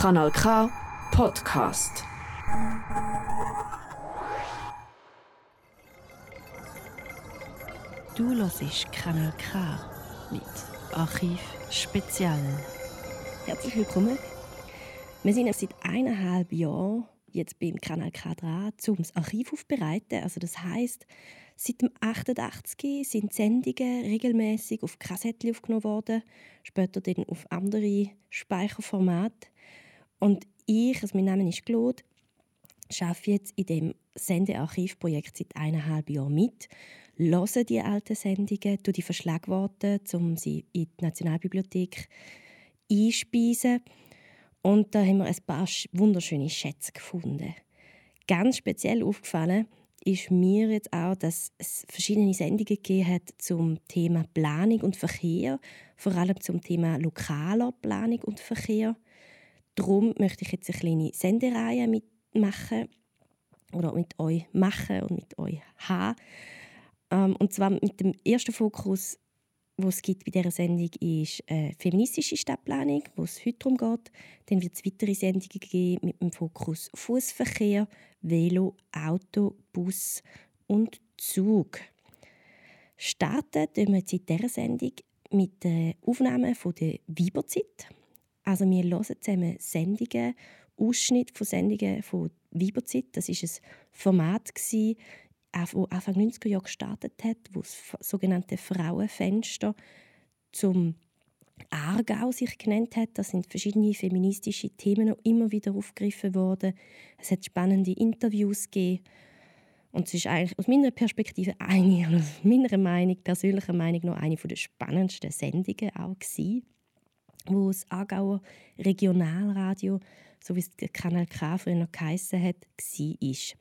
Kanal K Podcast. Du hörst Kanal K mit Archiv Spezial. Herzlich willkommen. Wir sind seit eineinhalb Jahren jetzt beim Kanal K dran, um das Archiv aufzubereiten. Also das heißt, seit dem 88 sind Sendungen regelmäßig auf Kassetten aufgenommen worden, später dann auf andere Speicherformate. Und ich, also mein Name ist Claude, arbeite jetzt in dem Sendearchivprojekt seit eineinhalb Jahren mit, höre die alten Sendungen, tue die Verschlagworte, um sie in die Nationalbibliothek einspeisen. Und da haben wir ein paar wunderschöne Schätze gefunden. Ganz speziell aufgefallen ist mir jetzt auch, dass es verschiedene Sendungen gegeben hat zum Thema Planung und Verkehr, vor allem zum Thema lokaler Planung und Verkehr. Darum möchte ich jetzt eine kleine Sendereihe mitmachen oder mit euch machen und mit euch haben. Ähm, und zwar mit dem ersten Fokus, wo es gibt bei dieser Sendung, ist äh, feministische Stadtplanung, wo es heute darum geht. Dann wird es weitere Sendungen geben mit dem Fokus Fußverkehr, Velo, Auto, Bus und Zug. Starten wir jetzt in dieser Sendung mit der Aufnahme von der Weiberzeit. Also wir hören zusammen Sendungen, Ausschnitte von Sendungen von Weiberzeit. Das ist ein Format, das Anfang 90er Jahre gestartet hat, wo das sogenannte Frauenfenster zum Aargau sich genannt hat. Das sind verschiedene feministische Themen immer wieder aufgegriffen worden. Es hat spannende Interviews gegeben. Und es ist eigentlich aus meiner Perspektive eine, aus meiner Meinung, persönlicher Meinung, noch eine der spannendsten Sendungen auch gewesen wo das Aargauer Regionalradio, so wie es der Kanal K früher noch geheissen hat, war.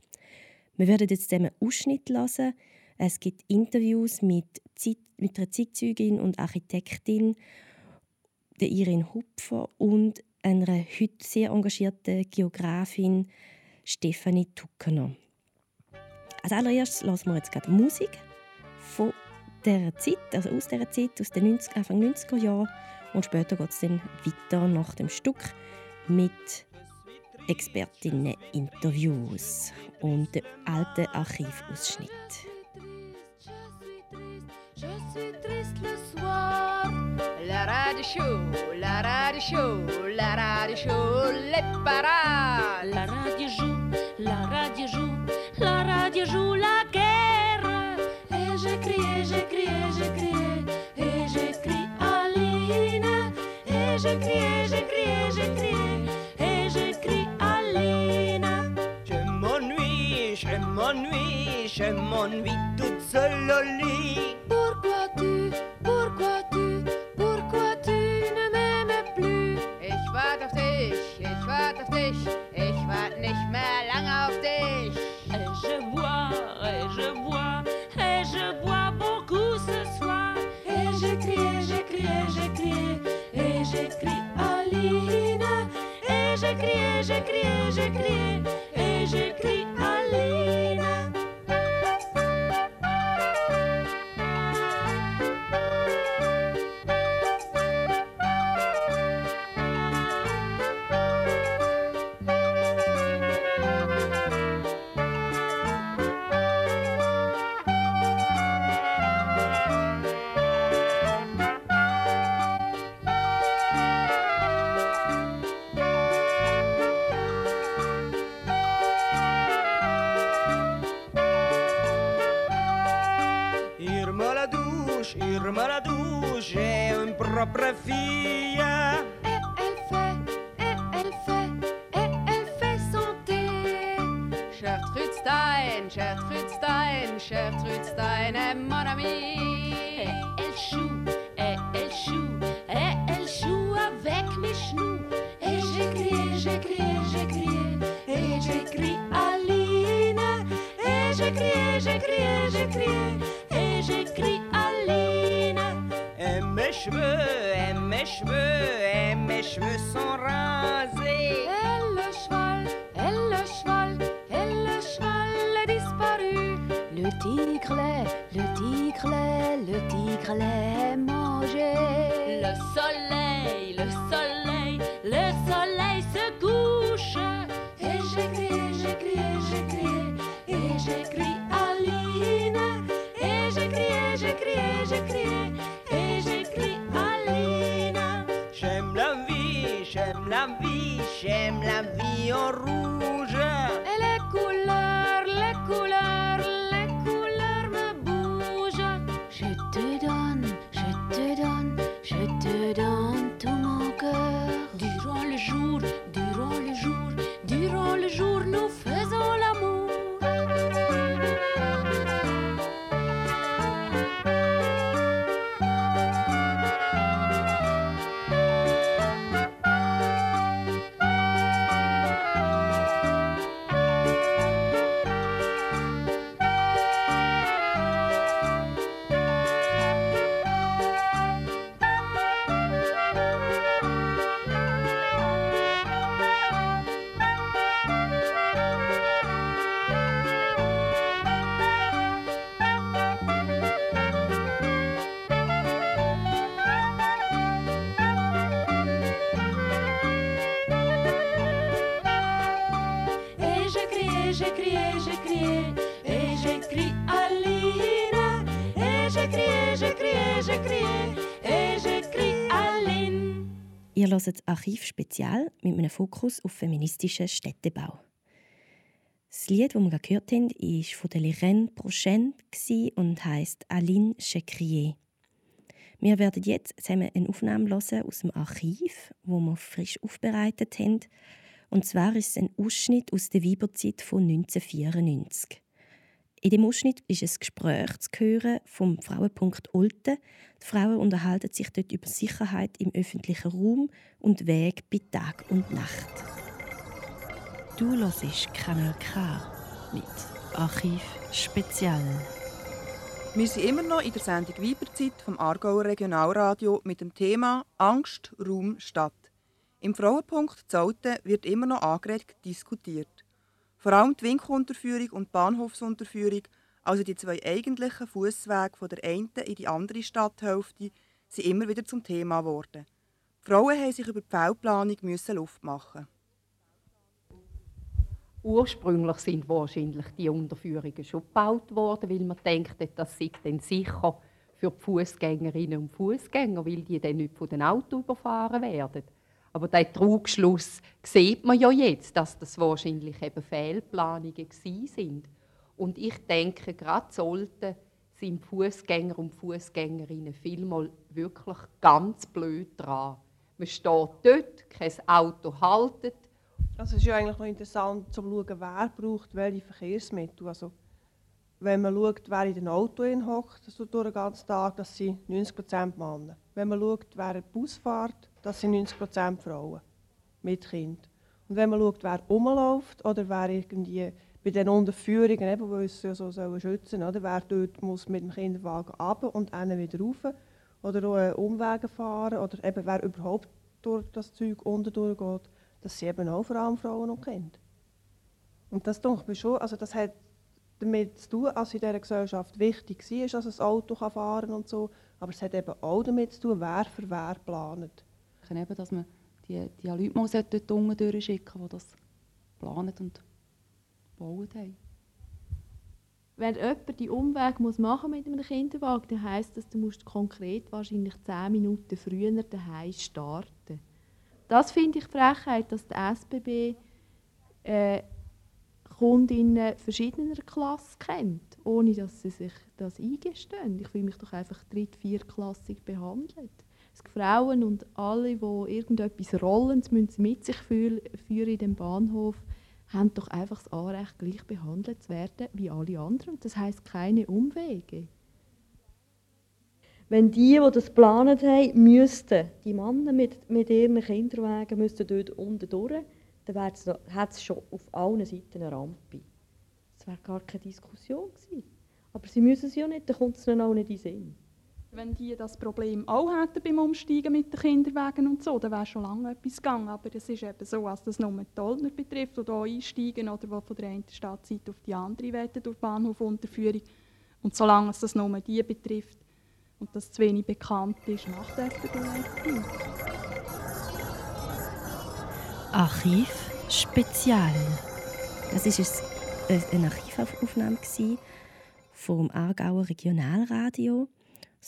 Wir werden jetzt zusammen Ausschnitt hören. Es gibt Interviews mit, Zeit, mit einer Zeitzeugin und Architektin, der Irin Hupfer und einer heute sehr engagierten Geografin Stefanie Tuckener. Als allererstes hören wir jetzt gerade Musik von dieser Zeit, also aus dieser Zeit, aus den 90, Anfang 90er Jahren. Und später geht es dann weiter nach dem Stück mit Expertinnen-Interviews und dem alten Archivausschnitt. La radio show, la radio show, la radio show, les parades. La radio joue, la radio joue, la radio joue la guerre. Et j'écris, et j'écris, et j'écris, Et j'écris, et j'écris, et j'écris, et j'écris Aline. Je m'ennuie, je m'ennuie, je m'ennuie toute seule au lit. Pourquoi tu, pourquoi tu, pourquoi tu ne m'aimes plus? Ich warte auf dich, ich warte auf dich, ich warte nicht mehr lange auf dich. Et je bois, et je bois, Et j'écris, et j'écris, et j'écris, et j'écris Aline. Propre fille. Et elle fait, et elle fait, et elle fait son thé. Gertrude Stein, Gertrude Stein, Gertrude Stein, eh, mon ami. Hört das Archiv Spezial mit einem Fokus auf feministischen Städtebau. Das Lied, das wir gerade gehört haben, war von der Lirène Prochaine und heisst Aline Checrier. Wir werden jetzt zusammen eine Aufnahme hören aus dem Archiv, wo wir frisch aufbereitet haben. Und zwar ist es ein Ausschnitt aus der Weiberzeit von 1994. In dem Ausschnitt ist ein Gespräch zu hören vom Frauenpunkt Olten. Die Frauen unterhalten sich dort über Sicherheit im öffentlichen Raum und Weg bei Tag und Nacht. Du hörst Kanal K mit Archiv Spezial. Wir sind immer noch in der Sendung Weiberzeit vom Aargauer Regionalradio mit dem Thema Angst, Raum, Stadt. Im Frauenpunkt Zauten wird immer noch angeregt diskutiert. Vor allem die Winkunterführung und die Bahnhofsunterführung, also die zwei eigentlichen Fußwege von der einen in die andere Stadthälfte, sind immer wieder zum Thema geworden. Die Frauen haben sich über die Feldplanung Luft machen. Ursprünglich sind wahrscheinlich die Unterführungen schon gebaut worden, weil man denkt, das sei dann sicher für die Fußgängerinnen und Fußgänger, weil die dann nicht von den Autos überfahren werden. Aber der Trugschluss sieht man ja jetzt, dass das wahrscheinlich eben Fehlplanungen gewesen sind. Und ich denke, gerade sollten sind Fußgänger und Fußgängerinnen vielmal wirklich ganz blöd dran. Man steht dort, kein Auto haltet, Also es ist ja eigentlich noch interessant zu schauen, wer braucht welche Verkehrsmittel. Also wenn man schaut, wer in den Auto hockt, so durch den ganzen Tag, das sind 90% Männer. Wenn man schaut, wer Bus fährt, das sind 90% Frauen mit Kind. Und wenn man schaut, wer rumläuft oder wer irgendwie bei den Unterführungen, eben, die uns so sollen schützen oder wer dort muss mit dem Kinderwagen runter und einen wieder rauf oder auch äh, Umwege fahren oder eben wer überhaupt durch das Zeug unten durchgeht, das sind eben auch vor allem Frauen und Kinder. Und das denke ich schon, also das hat damit zu tun, dass in dieser Gesellschaft wichtig war, dass ein Auto kann fahren und so, aber es hat eben auch damit zu tun, wer für wer plant. Eben, dass man die, die Leute mal dort unten durchschicken die das planen und bauen haben. Wenn jemand die Umweg muss machen mit einem Kinderwagen, dann heisst das, du musst konkret wahrscheinlich 10 Minuten früher daheim starten. Das finde ich Frechheit, dass der SBB äh, Kundinnen verschiedener Klassen kennt, ohne dass sie sich das eingestehen. Ich fühle mich doch einfach dritt-, viertklassig behandelt. Frauen und alle, die irgendetwas rollen, müssen mit sich fühlen in dem Bahnhof, haben doch einfach das Anrecht, gleich behandelt zu werden wie alle anderen. Das heißt keine Umwege. Wenn die, die das geplant haben, müssten, die Männer mit, mit ihren Kinderwagen müssten dort unten durch, dann hat es schon auf allen Seiten eine Rampe. Das wäre gar keine Diskussion gewesen. Aber sie müssen es ja nicht, dann kommt es ihnen auch nicht in den Sinn. Wenn die das Problem auch hätten beim Umsteigen mit den Kinderwagen und so, dann wäre schon lange etwas gegangen. Aber es ist eben so, dass das nur die Tollner betrifft, die hier einsteigen oder die von der einen Stadtseite auf die andere wollen, durch die Bahnhofunterführung. Und solange es das nur die betrifft und das zu wenig bekannt ist, macht SBB nichts. Archiv Spezial. Das war eine Archivaufnahme vom Aargauer Regionalradio.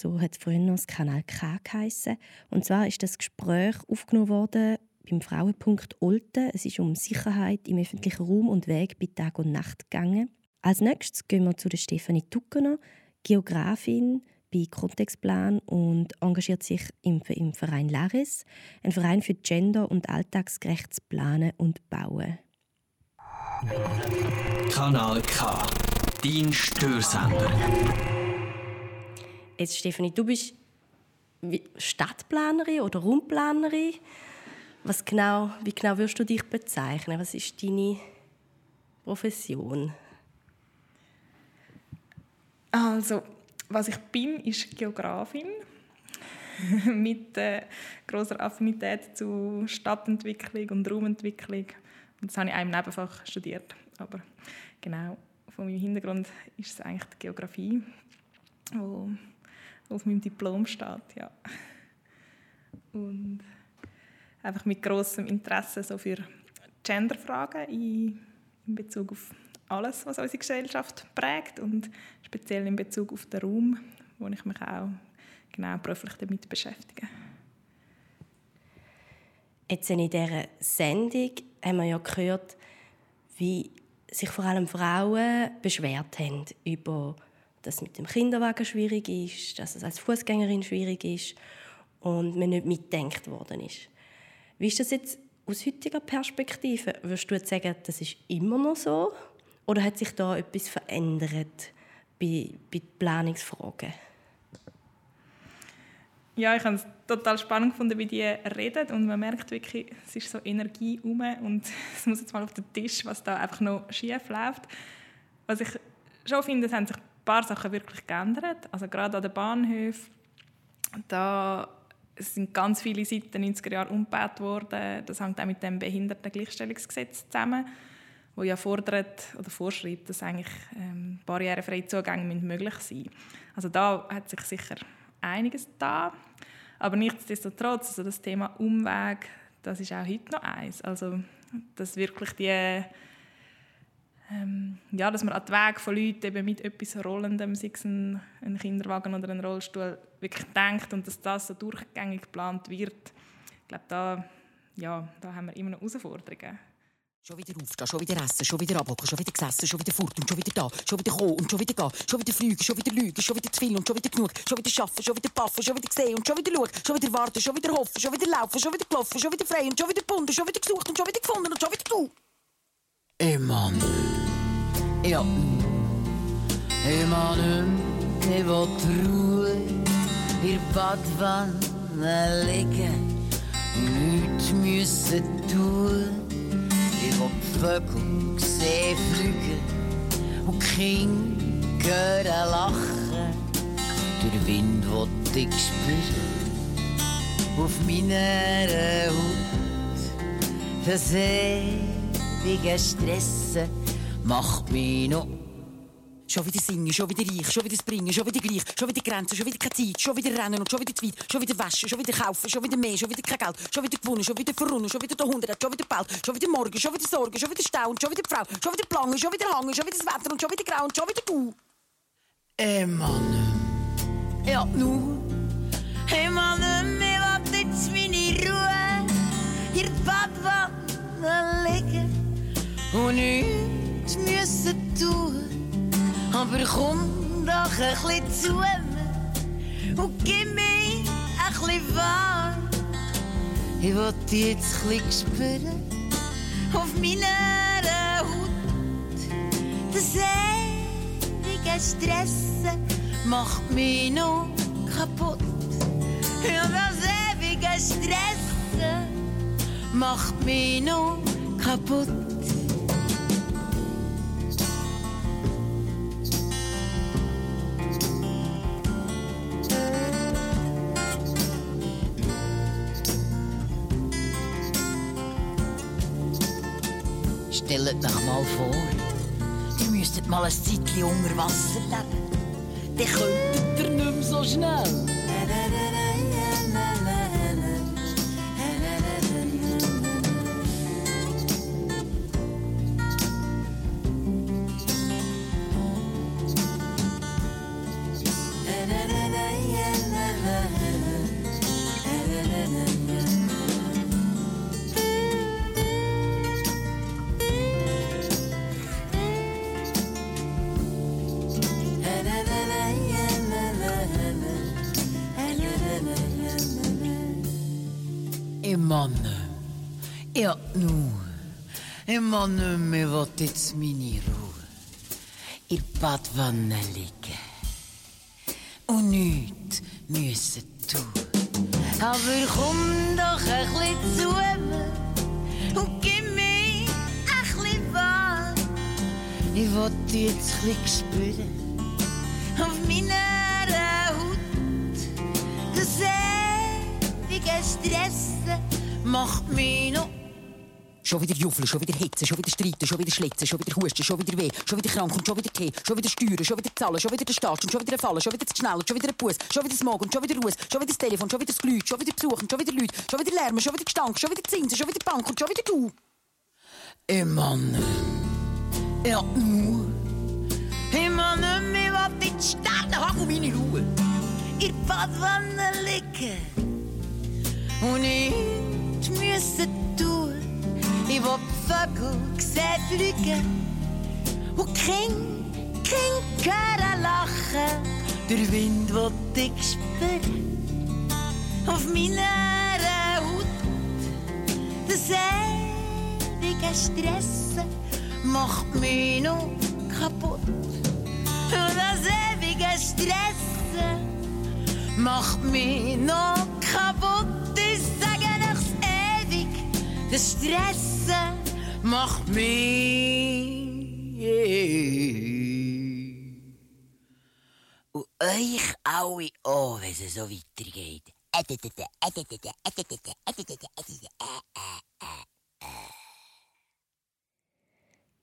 So hat früher noch das Kanal K geheissen. Und zwar ist das Gespräch aufgenommen worden beim Frauenpunkt Olten. Es ist um Sicherheit im öffentlichen Raum und Weg bei Tag und Nacht gegangen. Als nächstes gehen wir zu der Stefanie Tuckener, Geografin bei Kontextplan und engagiert sich im, im Verein Laris, ein Verein für Gender- und alltagsgerechtes Planen und Bauen. Kanal K. Dein Störsender. Jetzt Stefanie, du bist Stadtplanerin oder Raumplanerin. Was genau, wie genau würdest du dich bezeichnen? Was ist deine Profession? Also, was ich bin, ist Geografin mit äh, großer Affinität zu Stadtentwicklung und Raumentwicklung. Das habe ich in einem Nebenfach studiert. Aber genau, von meinem Hintergrund ist es eigentlich die Geografie, wo auf meinem Diplom steht. Ja. Und einfach mit großem Interesse so für Genderfragen in, in Bezug auf alles, was unsere Gesellschaft prägt und speziell in Bezug auf den Raum, wo ich mich auch genau beruflich damit beschäftige. Jetzt in dieser Sendung haben wir ja gehört, wie sich vor allem Frauen beschwert haben über, dass es mit dem Kinderwagen schwierig ist, dass es als Fußgängerin schwierig ist und man nicht mitdenkt worden ist. Wie ist das jetzt aus heutiger Perspektive? Würdest du jetzt sagen, das ist immer noch so? Oder hat sich da etwas verändert bei, bei Planungsfragen? Ja, ich habe es total spannend gefunden, wie die reden und man merkt wirklich, es ist so Energie um und es muss jetzt mal auf den Tisch, was da einfach noch schief läuft. Was ich schon finde, es haben sich paar Sachen wirklich geändert. Also gerade an den Bahnhöfen, da sind ganz viele seit den 90er Jahren umgebaut worden. Das hängt auch mit dem Behindertengleichstellungsgesetz zusammen wo ja fordert oder vorschreibt, dass eigentlich ähm, barrierefreie Zugänge möglich sein müssen. Also da hat sich sicher einiges da, aber nichtsdestotrotz, also das Thema Umweg, das ist auch heute noch eins. Also dass wirklich die ähm, ja, dass man an den Weg von Leuten eben mit etwas Rollendem, sei es ein, ein Kinderwagen oder ein Rollstuhl, wirklich denkt und dass das so durchgängig geplant wird. Ich glaube, da, ja, da haben wir immer noch Herausforderungen. Schon wieder aufstehen, schon wieder essen, schon wieder abhocken, schon wieder gesessen, schon wieder fort und schon wieder da, schon wieder kommen und schon wieder gehen, schon wieder fliegen, schon wieder lügen, schon wieder zu viel und schon wieder genug, schon wieder schaffen, schon wieder paffen, schon wieder sehen und schon wieder schauen, schon wieder warten, schon wieder hoffen, schon wieder laufen, schon wieder gelaufen, schon wieder frei und schon wieder gebunden, schon wieder gesucht und schon wieder gefunden und schon wieder du. Emanuel. Ja. Emanuel, ich will Ruhe in der Badwanne liegen und nichts müssen tun. Ich will die Vögel sehen fliegen und die Kinder hören lachen. Der Wind will ich spüren auf meiner Haut. Das ewige Stressen macht mich noch Schon wieder singen, schon wieder reich, schon wieder springen, schon wieder gleich, schon wieder Grenzen, schon wieder keine Zeit, schon wieder rennen und schon wieder zu weit, schon wieder waschen, schon wieder kaufen, schon wieder mehr, schon wieder kein Geld, schon wieder gewonnen, schon wieder verrunnen, schon wieder der Hundert, schon wieder Ball, schon wieder morgen, schon wieder Sorgen, schon wieder Stau und schon wieder die Frau, schon wieder Plangen, schon wieder Hangen, schon wieder das Wetter und schon wieder Grau und schon wieder du. Emanuel. Ja, nu. Emanuel, mir will jetzt meine Ruhe in der Badwanne liegen und nichts müssen tun. Aber komm doch ein bisschen zu mir und gib mir ein bisschen warm. Ich will dich jetzt ein bisschen spüren auf meiner Haut. Das ewige Stressen macht mich noch kaputt. Ja, das ewige Stressen macht mich noch kaputt. Stellt euch mal vor, ihr müsstet mal ein Zeitchen unter Wasser leben. Dann könntet ihr nicht mehr so schnell. Ich meine, ja, nu. Will jetzt meine Ruhe. In der Badwanne liegen. Und nichts müssen tun. Aber komm doch ein bisschen zu mir und gib mir ein bisschen wahr. Ich will dich jetzt ein bisschen spüren Macht mich noch Schon wieder Juffeln, schon wieder Hitze, schon wieder Streiten, schon wieder Schlitzen, schon wieder Husten, schon wieder Weh, schon wieder krank und schon wieder Tee, schon wieder Steuern, schon wieder Zahlen, schon wieder der Start und schon wieder Fallen, schon wieder zu schnell schon wieder ein Bus, schon wieder Smog und schon wieder Ruhe, schon wieder das Telefon, schon wieder das Glück, schon wieder Besuch und schon wieder Leute, schon wieder Lärm, schon wieder Gestank, schon wieder Zinsen, schon wieder Bank und schon wieder du. Ich meine, ja, nur. Ich meine, mir will in die Sterne haben meine Ruhe. In der Badwanne liegen und müssen tun. Ich will die Vögel sehen fliegen und Kind, Kind hören lachen. Der Wind will dich spüren auf meiner Haut. Das ewige Stressen macht mich noch kaputt. Und das ewige Stressen macht mich noch kaputt. Das Stressen macht mich. Und euch alle auch, wenn es so weitergeht.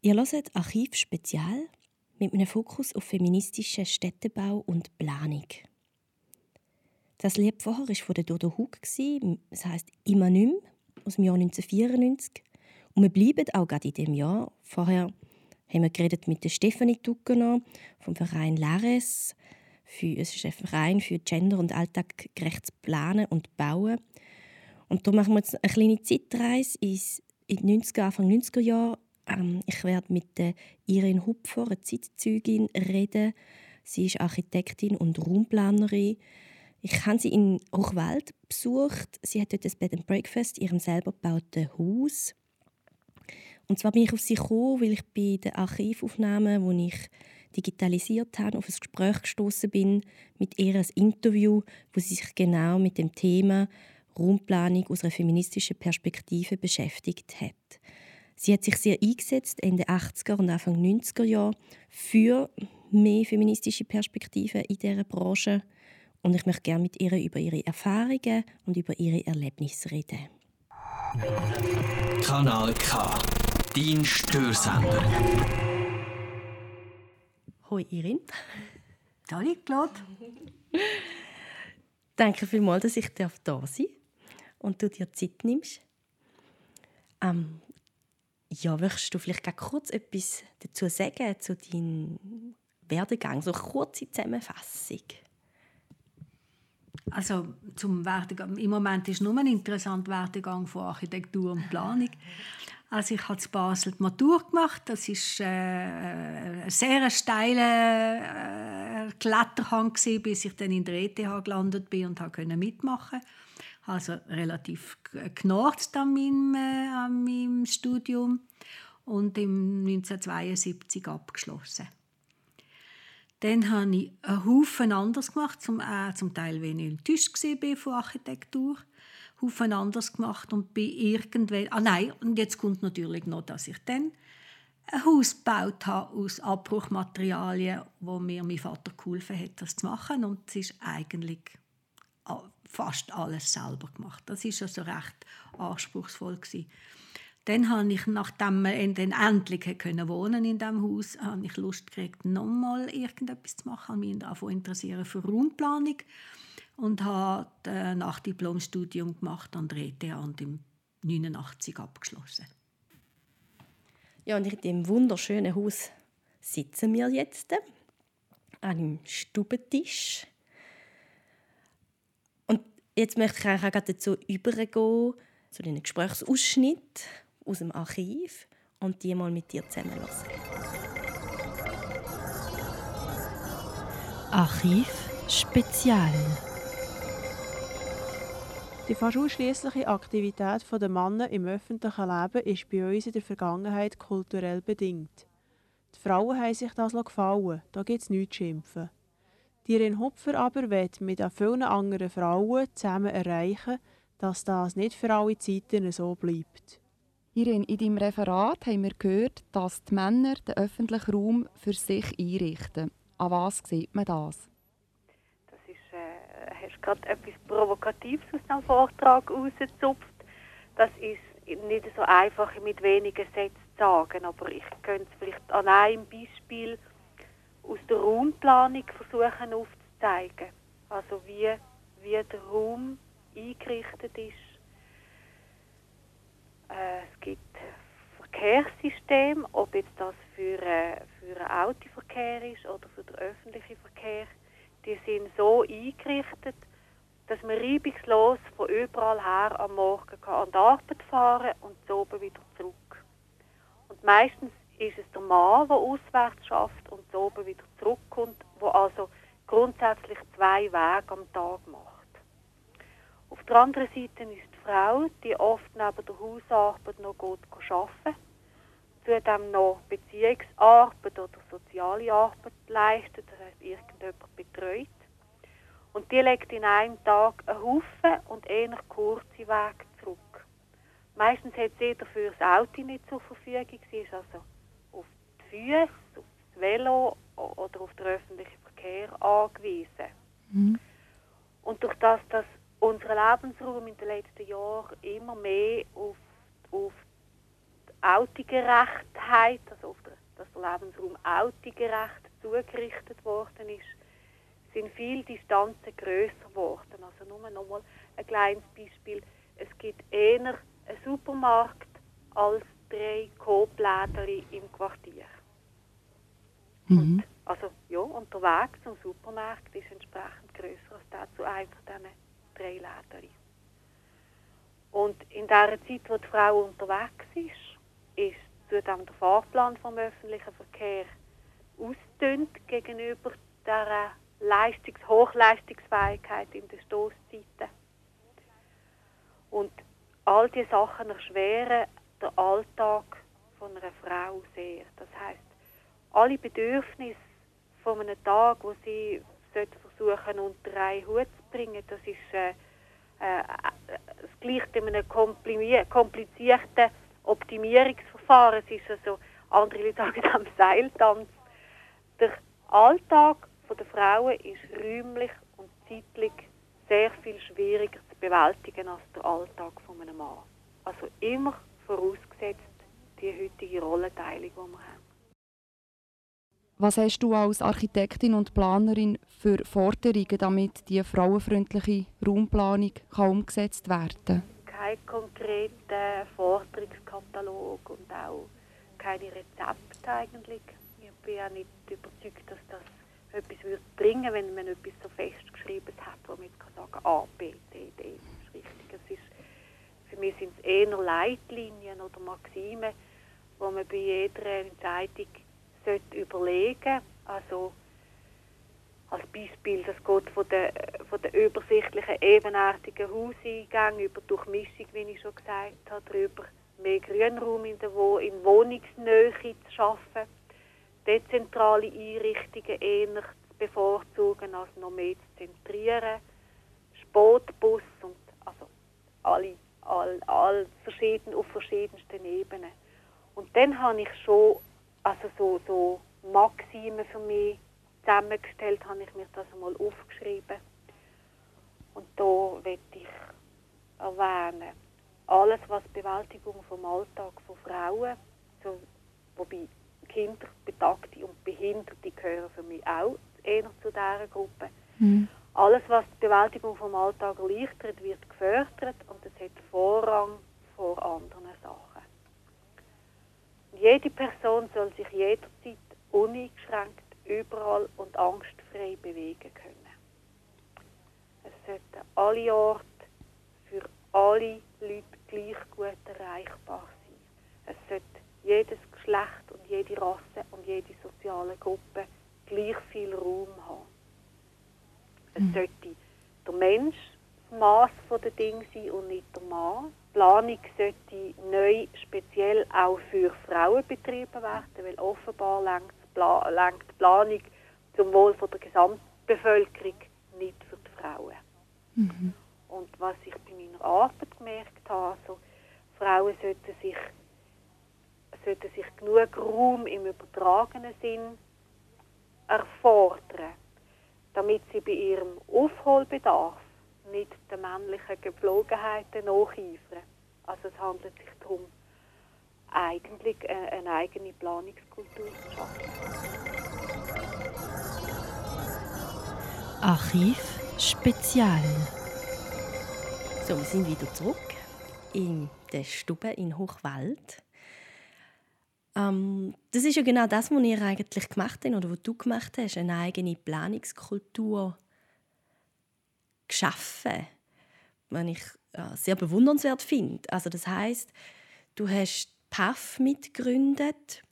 Ihr hört Archiv Spezial mit einem Fokus auf feministischen Städtebau und Planung. Das Lied vorher war von der Dodo Hug. Es heisst «Immer nimm» aus dem Jahr 1994. Und wir bleiben auch gerade in diesem Jahr. Vorher haben wir geredet mit der Stefanie Duckener vom Verein Lares. Für, es ist ein Verein für Gender- und alltaggerechtes Planen und Bauen. Und da machen wir jetzt eine kleine Zeitreise in die 90er, Anfang 90er Jahre. Ähm, ich werde mit der Irene Hupfer, einer Zeitzeugin, reden. Sie ist Architektin und Raumplanerin. Ich habe sie in Hochwald besucht. Sie hat dort ein Bed and Breakfast in ihrem selber gebauten Haus. Und zwar bin ich auf sie gekommen, weil ich bei den Archivaufnahmen, die ich digitalisiert habe, auf ein Gespräch gestoßen bin mit ihr ein Interview, wo sie sich genau mit dem Thema Raumplanung aus einer feministischen Perspektive beschäftigt hat. Sie hat sich sehr eingesetzt Ende 80er und Anfang 90er Jahre für mehr feministische Perspektiven in dieser Branche und ich möchte gerne mit ihr über ihre Erfahrungen und über ihre Erlebnisse reden. Kanal K. Dein Störsender. Hoi Irin. Hallo Claude. Danke vielmals, dass ich da sein darf und du dir Zeit nimmst. Ähm, ja, möchtest du vielleicht kurz etwas dazu sagen, zu deinem Werdegang? So eine kurze Zusammenfassung. Also zum Werdegang. Im Moment ist nur ein interessanter Werdegang von Architektur und Planung. Also ich habe in Basel die Matur gemacht. Das ist äh, ein sehr steiler äh, Kletterhang gewesen, bis ich dann in der ETH gelandet bin und konnte mitmachen. Also relativ genorzt an meinem, äh, an meinem Studium und im 1972 abgeschlossen. Dann habe ich einen Haufen anders gemacht, zum, äh, zum Teil, wenn ich enttäuscht war von Architektur. Haufen anders gemacht und bin irgendwann... Ah nein, und jetzt kommt natürlich noch, dass ich dann ein Haus gebaut habe aus Abbruchmaterialien, wo mir mein Vater geholfen hat, das zu machen. Und es ist eigentlich fast alles selber gemacht. Das ist also recht anspruchsvoll gewesen. Dann habe ich, nachdem wir dann endlich können wohnen in diesem Haus, habe ich Lust gekriegt, nochmal irgendetwas zu machen. Ich mich davon interessieren für Raumplanung und habe ein Nachdiplomstudium gemacht an der ETH und im 89 abgeschlossen. Ja, und in diesem wunderschönen Haus sitzen wir jetzt an einem Stubentisch. Und jetzt möchte ich auch dazu übergehen, zu einem Gesprächsausschnitt aus dem Archiv und die mal mit dir zusammenlassen. Archiv Spezial. Die fast ausschließliche Aktivität der Männer im öffentlichen Leben ist bei uns in der Vergangenheit kulturell bedingt. Die Frauen haben sich das gefallen, da gibt es nichts zu schimpfen. Die Irene Hupfer aber wird mit vielen anderen Frauen zusammen erreichen, dass das nicht für alle Zeiten so bleibt. Irene, in deinem Referat haben wir gehört, dass die Männer den öffentlichen Raum für sich einrichten. An was sieht man das? Das ist, äh, hast gerade etwas Provokatives aus dem Vortrag rausgezupft. Das ist nicht so einfach mit wenigen Sätzen zu sagen, aber ich könnte es vielleicht an einem Beispiel aus der Raumplanung versuchen aufzuzeigen. Also wie, wie der Raum eingerichtet ist. Äh, es gibt Verkehrssystem, ob jetzt das für, äh, für einen Autoverkehr ist oder für den öffentlichen Verkehr, die sind so eingerichtet, dass man reibungslos von überall her am Morgen kann an die Arbeit fahren und so oben wieder zurück. Und meistens ist es der Mann, der auswärts schafft und so oben wieder zurückkommt, der also grundsätzlich zwei Wege am Tag macht. Auf der anderen Seite ist Frau, die oft neben der Hausarbeit noch gut arbeiten zudem noch Beziehungsarbeit oder soziale Arbeit leistet, das heißt irgendjemand betreut. Und die legt in einem Tag einen Haufen und eher kurze Wege zurück. Meistens hat sie dafür das Auto nicht zur Verfügung. Sie ist also auf die Füße, auf das Velo oder auf den öffentlichen Verkehr angewiesen. Mhm. Und durch das, dass unser Lebensraum in den letzten Jahren immer mehr auf, auf die Autogerechtheit, also auf der, dass der Lebensraum autogerecht zugerichtet worden ist, sind viele Distanzen größer geworden. Also nur noch mal ein kleines Beispiel. Es gibt eher einen Supermarkt als drei Coop-Läden im Quartier. Mhm. Und, also ja, und der Weg zum Supermarkt ist entsprechend größer als der zu einem von diesen drei Läden. Und in der Zeit, wo die Frau unterwegs ist, ist zudem der Fahrplan vom öffentlichen Verkehr ausdünnt gegenüber der Leistungs Hochleistungsfähigkeit in den Stoßzeiten. Und all diese Sachen erschweren den Alltag von einer Frau sehr. Das heißt, alle Bedürfnisse von einem Tag, wo sie versuchen unter einen Hut zu bringen, das ist äh, äh, es gleicht in einem komplizierten Optimierungsverfahren. Es ist also, andere Leute sagen am Seiltanz. Der Alltag der Frauen ist räumlich und zeitlich sehr viel schwieriger zu bewältigen als der Alltag von einem Mann. Also immer vorausgesetzt die heutige Rollenteilung, die wir haben. Was hast du als Architektin und Planerin für Forderungen, damit die frauenfreundliche Raumplanung kann umgesetzt werden kann? Kein konkreter Forderungskatalog und auch keine Rezepte eigentlich. Ich bin ja nicht überzeugt, dass das etwas würde bringen wenn man etwas so festgeschrieben hat, wo man sagen A, B, C, D ist richtig. Es ist, für mich sind es eher Leitlinien oder Maxime, wo man bei jeder Entscheidung sollte überlegen. Also als Beispiel, das geht von der, von der übersichtlichen, ebenartigen Hauseingänge über Durchmischung, wie ich schon gesagt habe, darüber mehr Grünraum in, der Wo in Wohnungsnähe zu schaffen, dezentrale Einrichtungen eher zu bevorzugen, als noch mehr zu zentrieren, Spotbus und also alle, all, all verschieden, auf verschiedensten Ebenen. Und dann habe ich schon also so, so Maxime für mich zusammengestellt, habe ich mir das einmal aufgeschrieben. Und da will ich erwähnen, alles, was Bewältigung vom Alltag von Frauen, so, wobei Kinder, Betagte und Behinderte gehören für mich auch eher zu dieser Gruppe. Mhm. Alles, was die Bewältigung vom Alltag erleichtert, wird gefördert und es hat Vorrang vor anderen Sachen. Jede Person soll sich jederzeit uneingeschränkt überall und angstfrei bewegen können. Es sollten alle Orte für alle Leute gleich gut erreichbar sein. Es sollte jedes Geschlecht und jede Rasse und jede soziale Gruppe gleich viel Raum haben. Es mhm. sollte der Mensch das Maß der Dinge sein und nicht der Mann. Planung sollte neu speziell auch für Frauen betrieben werden, weil offenbar lenkt die Planung zum Wohl der Gesamtbevölkerung nicht für die Frauen. Mhm. Und was ich bei meiner Arbeit gemerkt habe, also Frauen sollten sich, sollten sich genug Raum im übertragenen Sinn erfordern, damit sie bei ihrem Aufholbedarf nicht den männlichen Gepflogenheiten nacheifern. Also es handelt sich darum, eigentlich eine eigene Planungskultur zu schaffen. Archiv Spezial. So, wir sind wieder zurück in der Stube in Hochwald. Ähm, das ist ja genau das, was ihr eigentlich gemacht habt oder was du gemacht hast, eine eigene Planungskultur geschaffen, was ich sehr bewundernswert finde. Also das heißt, du hast PAF mitgegründet.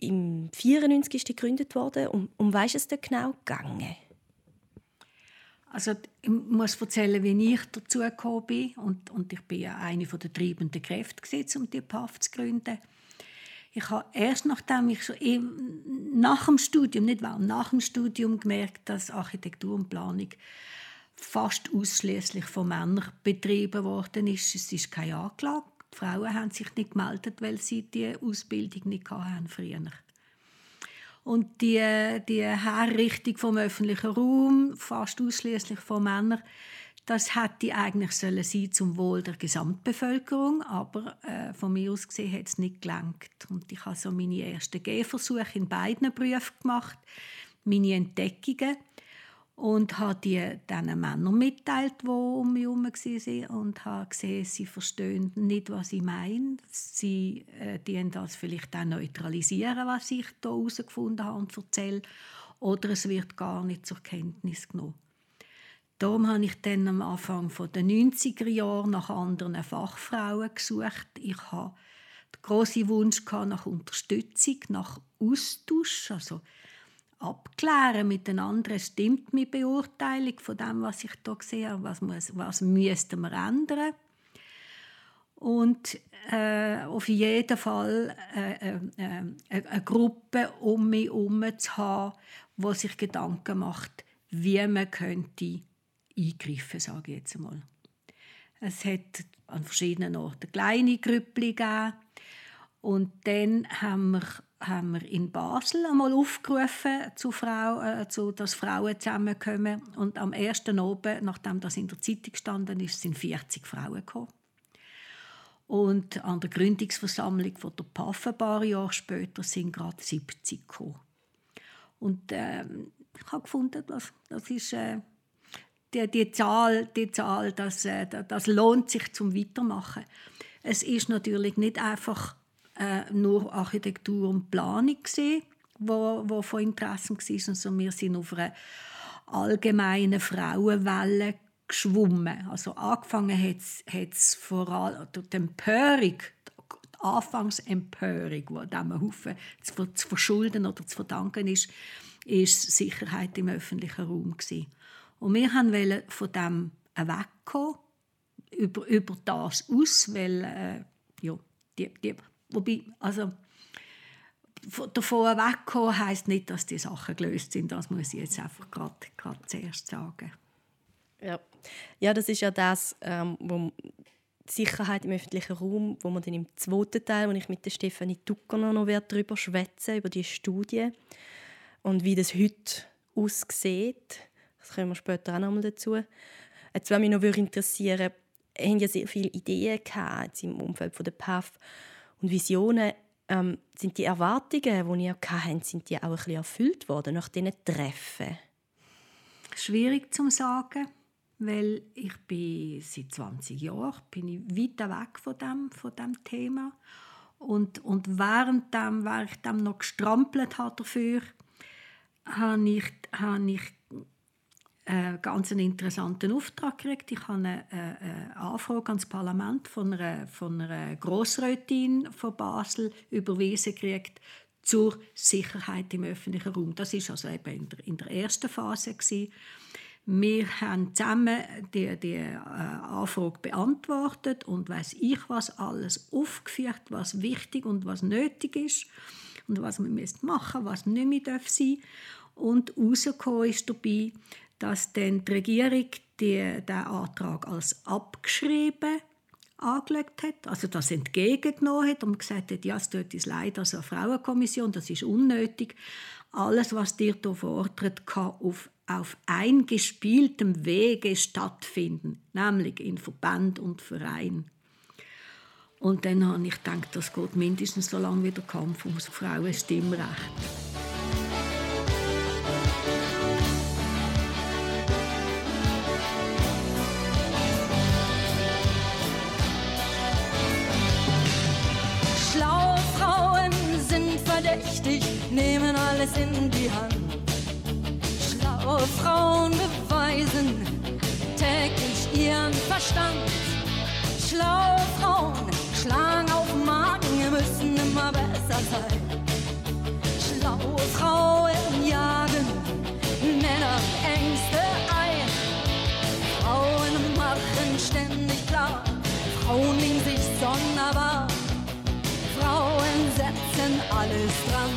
Im 94 ist die gegründet worden. Um, um was ist es denn genau gegangen? Also ich muss erzählen, wie ich dazu gekommen bin. Und, und ich bin ja eine der treibenden Kräfte, um die PAF zu gründen. Ich habe erst nachdem ich schon nach dem Studium, nicht wahr, nach dem Studium gemerkt, dass Architektur und Planung fast ausschließlich von Männern betrieben worden ist. Es ist keine Anklage. Die Frauen haben sich nicht gemeldet, weil sie die Ausbildung nicht hatten früher. Und die, die Herrichtung vom öffentlichen Raum, fast ausschließlich von Männern, das hätte eigentlich sollen sein zum Wohl der Gesamtbevölkerung, aber äh, von mir aus gesehen hat es nicht gelangt. Und ich habe so meine ersten Gehversuche in beiden Berufen gemacht, meine Entdeckungen und habe die diesen Männern mitteilt, die um mich herum waren und habe gesehen, sie verstehen nicht, was ich meine. Sie äh, das vielleicht auch neutralisieren, was ich hier herausgefunden habe und erzähle. Oder es wird gar nicht zur Kenntnis genommen. Darum habe ich dann am Anfang der 90er Jahre nach anderen Fachfrauen gesucht. Ich hatte den grossen Wunsch nach Unterstützung, nach Austausch, also abklären mit den anderen, stimmt meine Beurteilung von dem, was ich hier sehe, was, muss, was müssten wir ändern. Und äh, auf jeden Fall äh, äh, äh eine Gruppe um mich herum zu haben, die sich Gedanken macht, wie man könnte eingreifen, sage ich jetzt einmal. Es hat an verschiedenen Orten kleine Grüppchen gegeben. Und dann haben wir haben wir in Basel einmal aufgerufen, zu Frau, äh, zu, dass Frauen zusammenkommen. Und am ersten Abend, nachdem das in der Zeitung gestanden ist, sind 40 Frauen gekommen. Und an der Gründungsversammlung von der PAF ein paar Jahre später sind gerade 70 gekommen. Und äh, ich habe gefunden, das, das ist äh, die, die, Zahl, die Zahl das, äh, das lohnt sich zum Weitermachen. Es ist natürlich nicht einfach äh, nur Architektur und Planung gesehen, wo, wo von Interesse war, sondern wir sind auf einer allgemeinen Frauenwelle geschwommen. Also angefangen hat es vor allem die Empörung, die Anfangsempörung, die diesem Haufen zu, zu verschulden oder zu verdanken ist, ist Sicherheit im öffentlichen Raum gewesen. Und wir wollten von dem wegkommen, über, über das aus, weil äh, ja, die, die Wobei, also davon wegkommen heisst nicht, dass die Sachen gelöst sind. Das muss ich jetzt einfach gerade zuerst sagen. Ja. ja, das ist ja das, ähm, wo Sicherheit im öffentlichen Raum, wo man dann im zweiten Teil, wo ich mit der Stefanie Ducker noch darüber schwätze über die Studie und wie das heute aussieht. Das kommen wir später auch noch mal dazu. Jetzt würde mich noch interessieren, haben ja sehr viele Ideen gehabt, im Umfeld von der PAF und Visionen, ähm, sind die Erwartungen, die ihr hattet, sind die auch ein erfüllt worden nach diesen Treffen? Schwierig zu sagen, weil ich bin seit 20 Jahren bin ich weit weg von dem, von dem Thema und, und während dem, während ich dem noch gestrampelt habe dafür, habe ich, habe ich einen ganz interessanten Auftrag gekriegt. Ich habe eine, eine Anfrage ans Parlament von einer, von einer Grossrätin von Basel überwiesen gekriegt zur Sicherheit im öffentlichen Raum. Das ist also eben in der, in der ersten Phase gewesen. Wir haben zusammen die, die äh, Anfrage beantwortet und weiß ich was alles aufgeführt, was wichtig und was nötig ist und was müssen machen, was nicht mehr darf sein. Und rausgekommen ist dabei, dass dann die Regierung die, den Antrag als abgeschrieben angelegt hat, also das entgegengenommen hat und gesagt hat, ja, es tut uns leid als eine Frauenkommission, das ist unnötig. Alles, was dir hier fordert, kann auf, auf eingespieltem Wege stattfinden, nämlich in Verband und Verein. Und dann habe ich gedacht, das geht mindestens so lange wie der Kampf ums Frauenstimmrecht. Frauen beweisen täglich ihren Verstand. Schlaue Frauen schlagen auf Magen, müssen immer besser sein. Schlaue Frauen jagen Männer Ängste ein. Frauen machen ständig klar, Frauen nehmen sich sonderbar. Frauen setzen alles dran,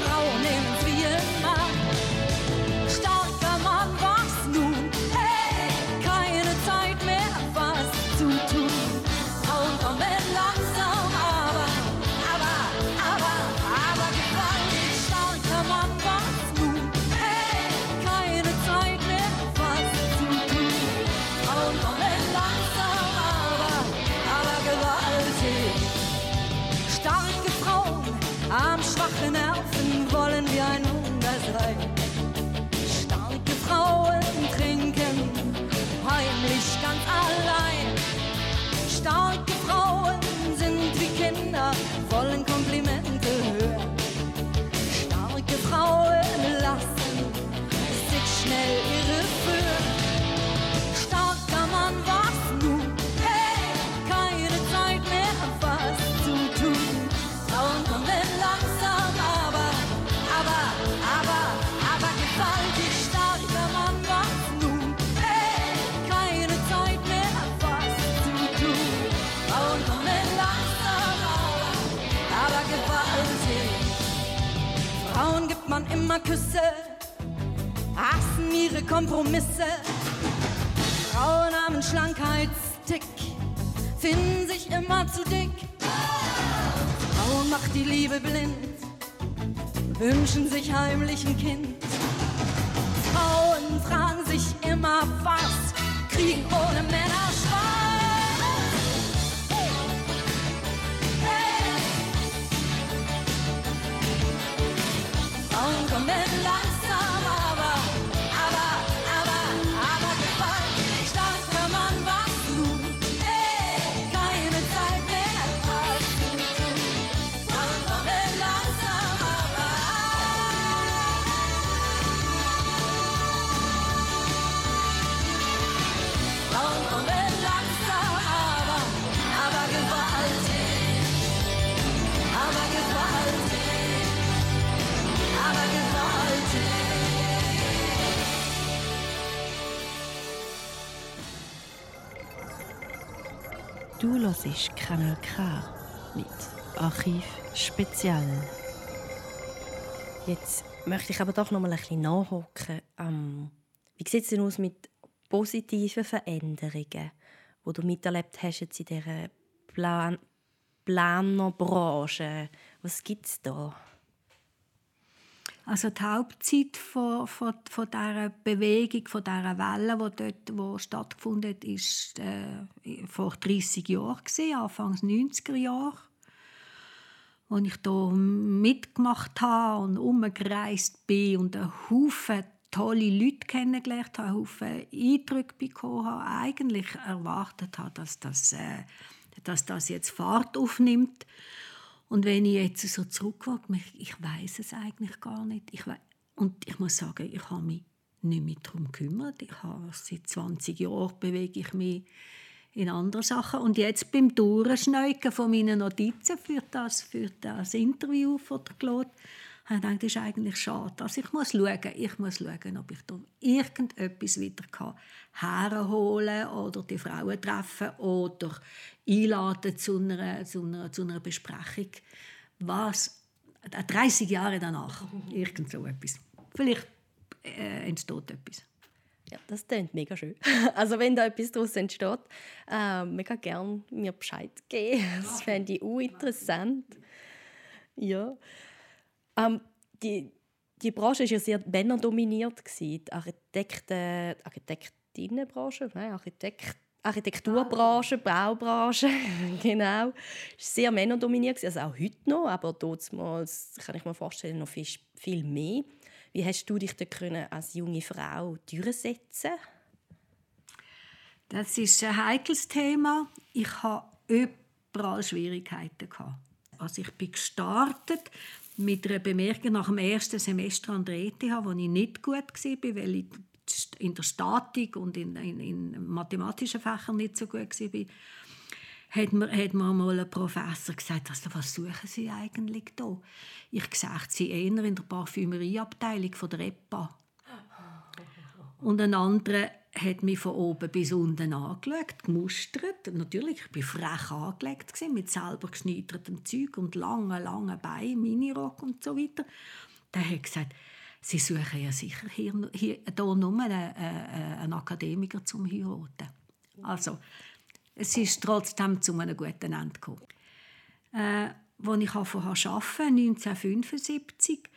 Frauen nehmen wie immer. Immer Küsse, hassen ihre Kompromisse. Frauen haben Schlankheitstick, finden sich immer zu dick. Frauen macht die Liebe blind, wünschen sich heimlich ein Kind. Frauen fragen sich immer was, kriegen ohne Männer Spaß. Hörst Kanal K mit Archiv Spezial. Jetzt möchte ich aber doch noch mal ein bisschen nachhocken. Ähm, wie sieht es denn aus mit positiven Veränderungen, die du miterlebt hast jetzt in dieser Plan Planerbranche? Was gibt es da? Also die Hauptzeit von, von, von dieser Bewegung, von dieser Welle, die dort wo stattgefunden hat, war äh, vor 30 Jahren, gewesen, Anfangs 90er Jahre. Als ich hier mitgemacht habe und umgereist bin und einen Haufen tolle Leute kennengelernt habe, einen Haufen Eindrücke bekommen habe, eigentlich erwartet habe, dass das, äh, dass das jetzt Fahrt aufnimmt. Und wenn ich jetzt so zurückgucke, ich weiß es eigentlich gar nicht. Ich und ich muss sagen, ich habe mich nicht mehr darum gekümmert. Ich habe, seit 20 Jahren bewege ich mich in andere Sachen. Und jetzt beim Durchschneiden von meinen Notizen für das, für das Interview von der Claude, habe ich gedacht, das ist eigentlich schade. Also ich muss schauen, ich muss schauen, ob ich da irgendetwas wieder kann herholen oder die Frauen treffen oder einladen zu einer, zu einer, zu einer Besprechung. Was 30 Jahre danach, irgend so etwas. Vielleicht äh, entsteht etwas. Ja, das klingt mega schön. Also wenn da etwas daraus entsteht, äh, mega gerne mir Bescheid geben. Das fände ich auch interessant. Ja. Ähm, die, die Branche war ja sehr männerdominiert. gewesen. Die Architekten, Architektinnenbranche, nein, Architekt, Architekturbranche, Baubranche, genau. Ist sehr männerdominiert, gewesen, also auch heute noch, aber damals kann ich mir vorstellen, noch viel, viel mehr. Wie hast du dich können als junge Frau durchsetzen Das ist ein heikles Thema. Ich hatte überall Schwierigkeiten. Gehabt. Also ich bin gestartet mit einer Bemerkung nach dem ersten Semester an der ETH, wo ich nicht gut war, weil ich in der Statik und in, in, in mathematischen Fächern nicht so gut war, hat mir, hat mir mal ein Professor gesagt, also, was suchen Sie eigentlich da? Ich gesagt, Sie eher in der Parfümerieabteilung von der EPA. Und ein anderer hat mich von oben bis unten angeschaut, gemustert. Natürlich, ich war frech angelegt, mit selber geschneidertem Zeug und langen, langen Beinen, Minirock und so weiter. Der hat gesagt, Sie suchen ja sicher hier, hier, hier nur einen, äh, einen Akademiker zum heiraten. Also, es ist trotzdem zu einem guten Ende gekommen. Äh, als ich angefangen arbeiten 1975,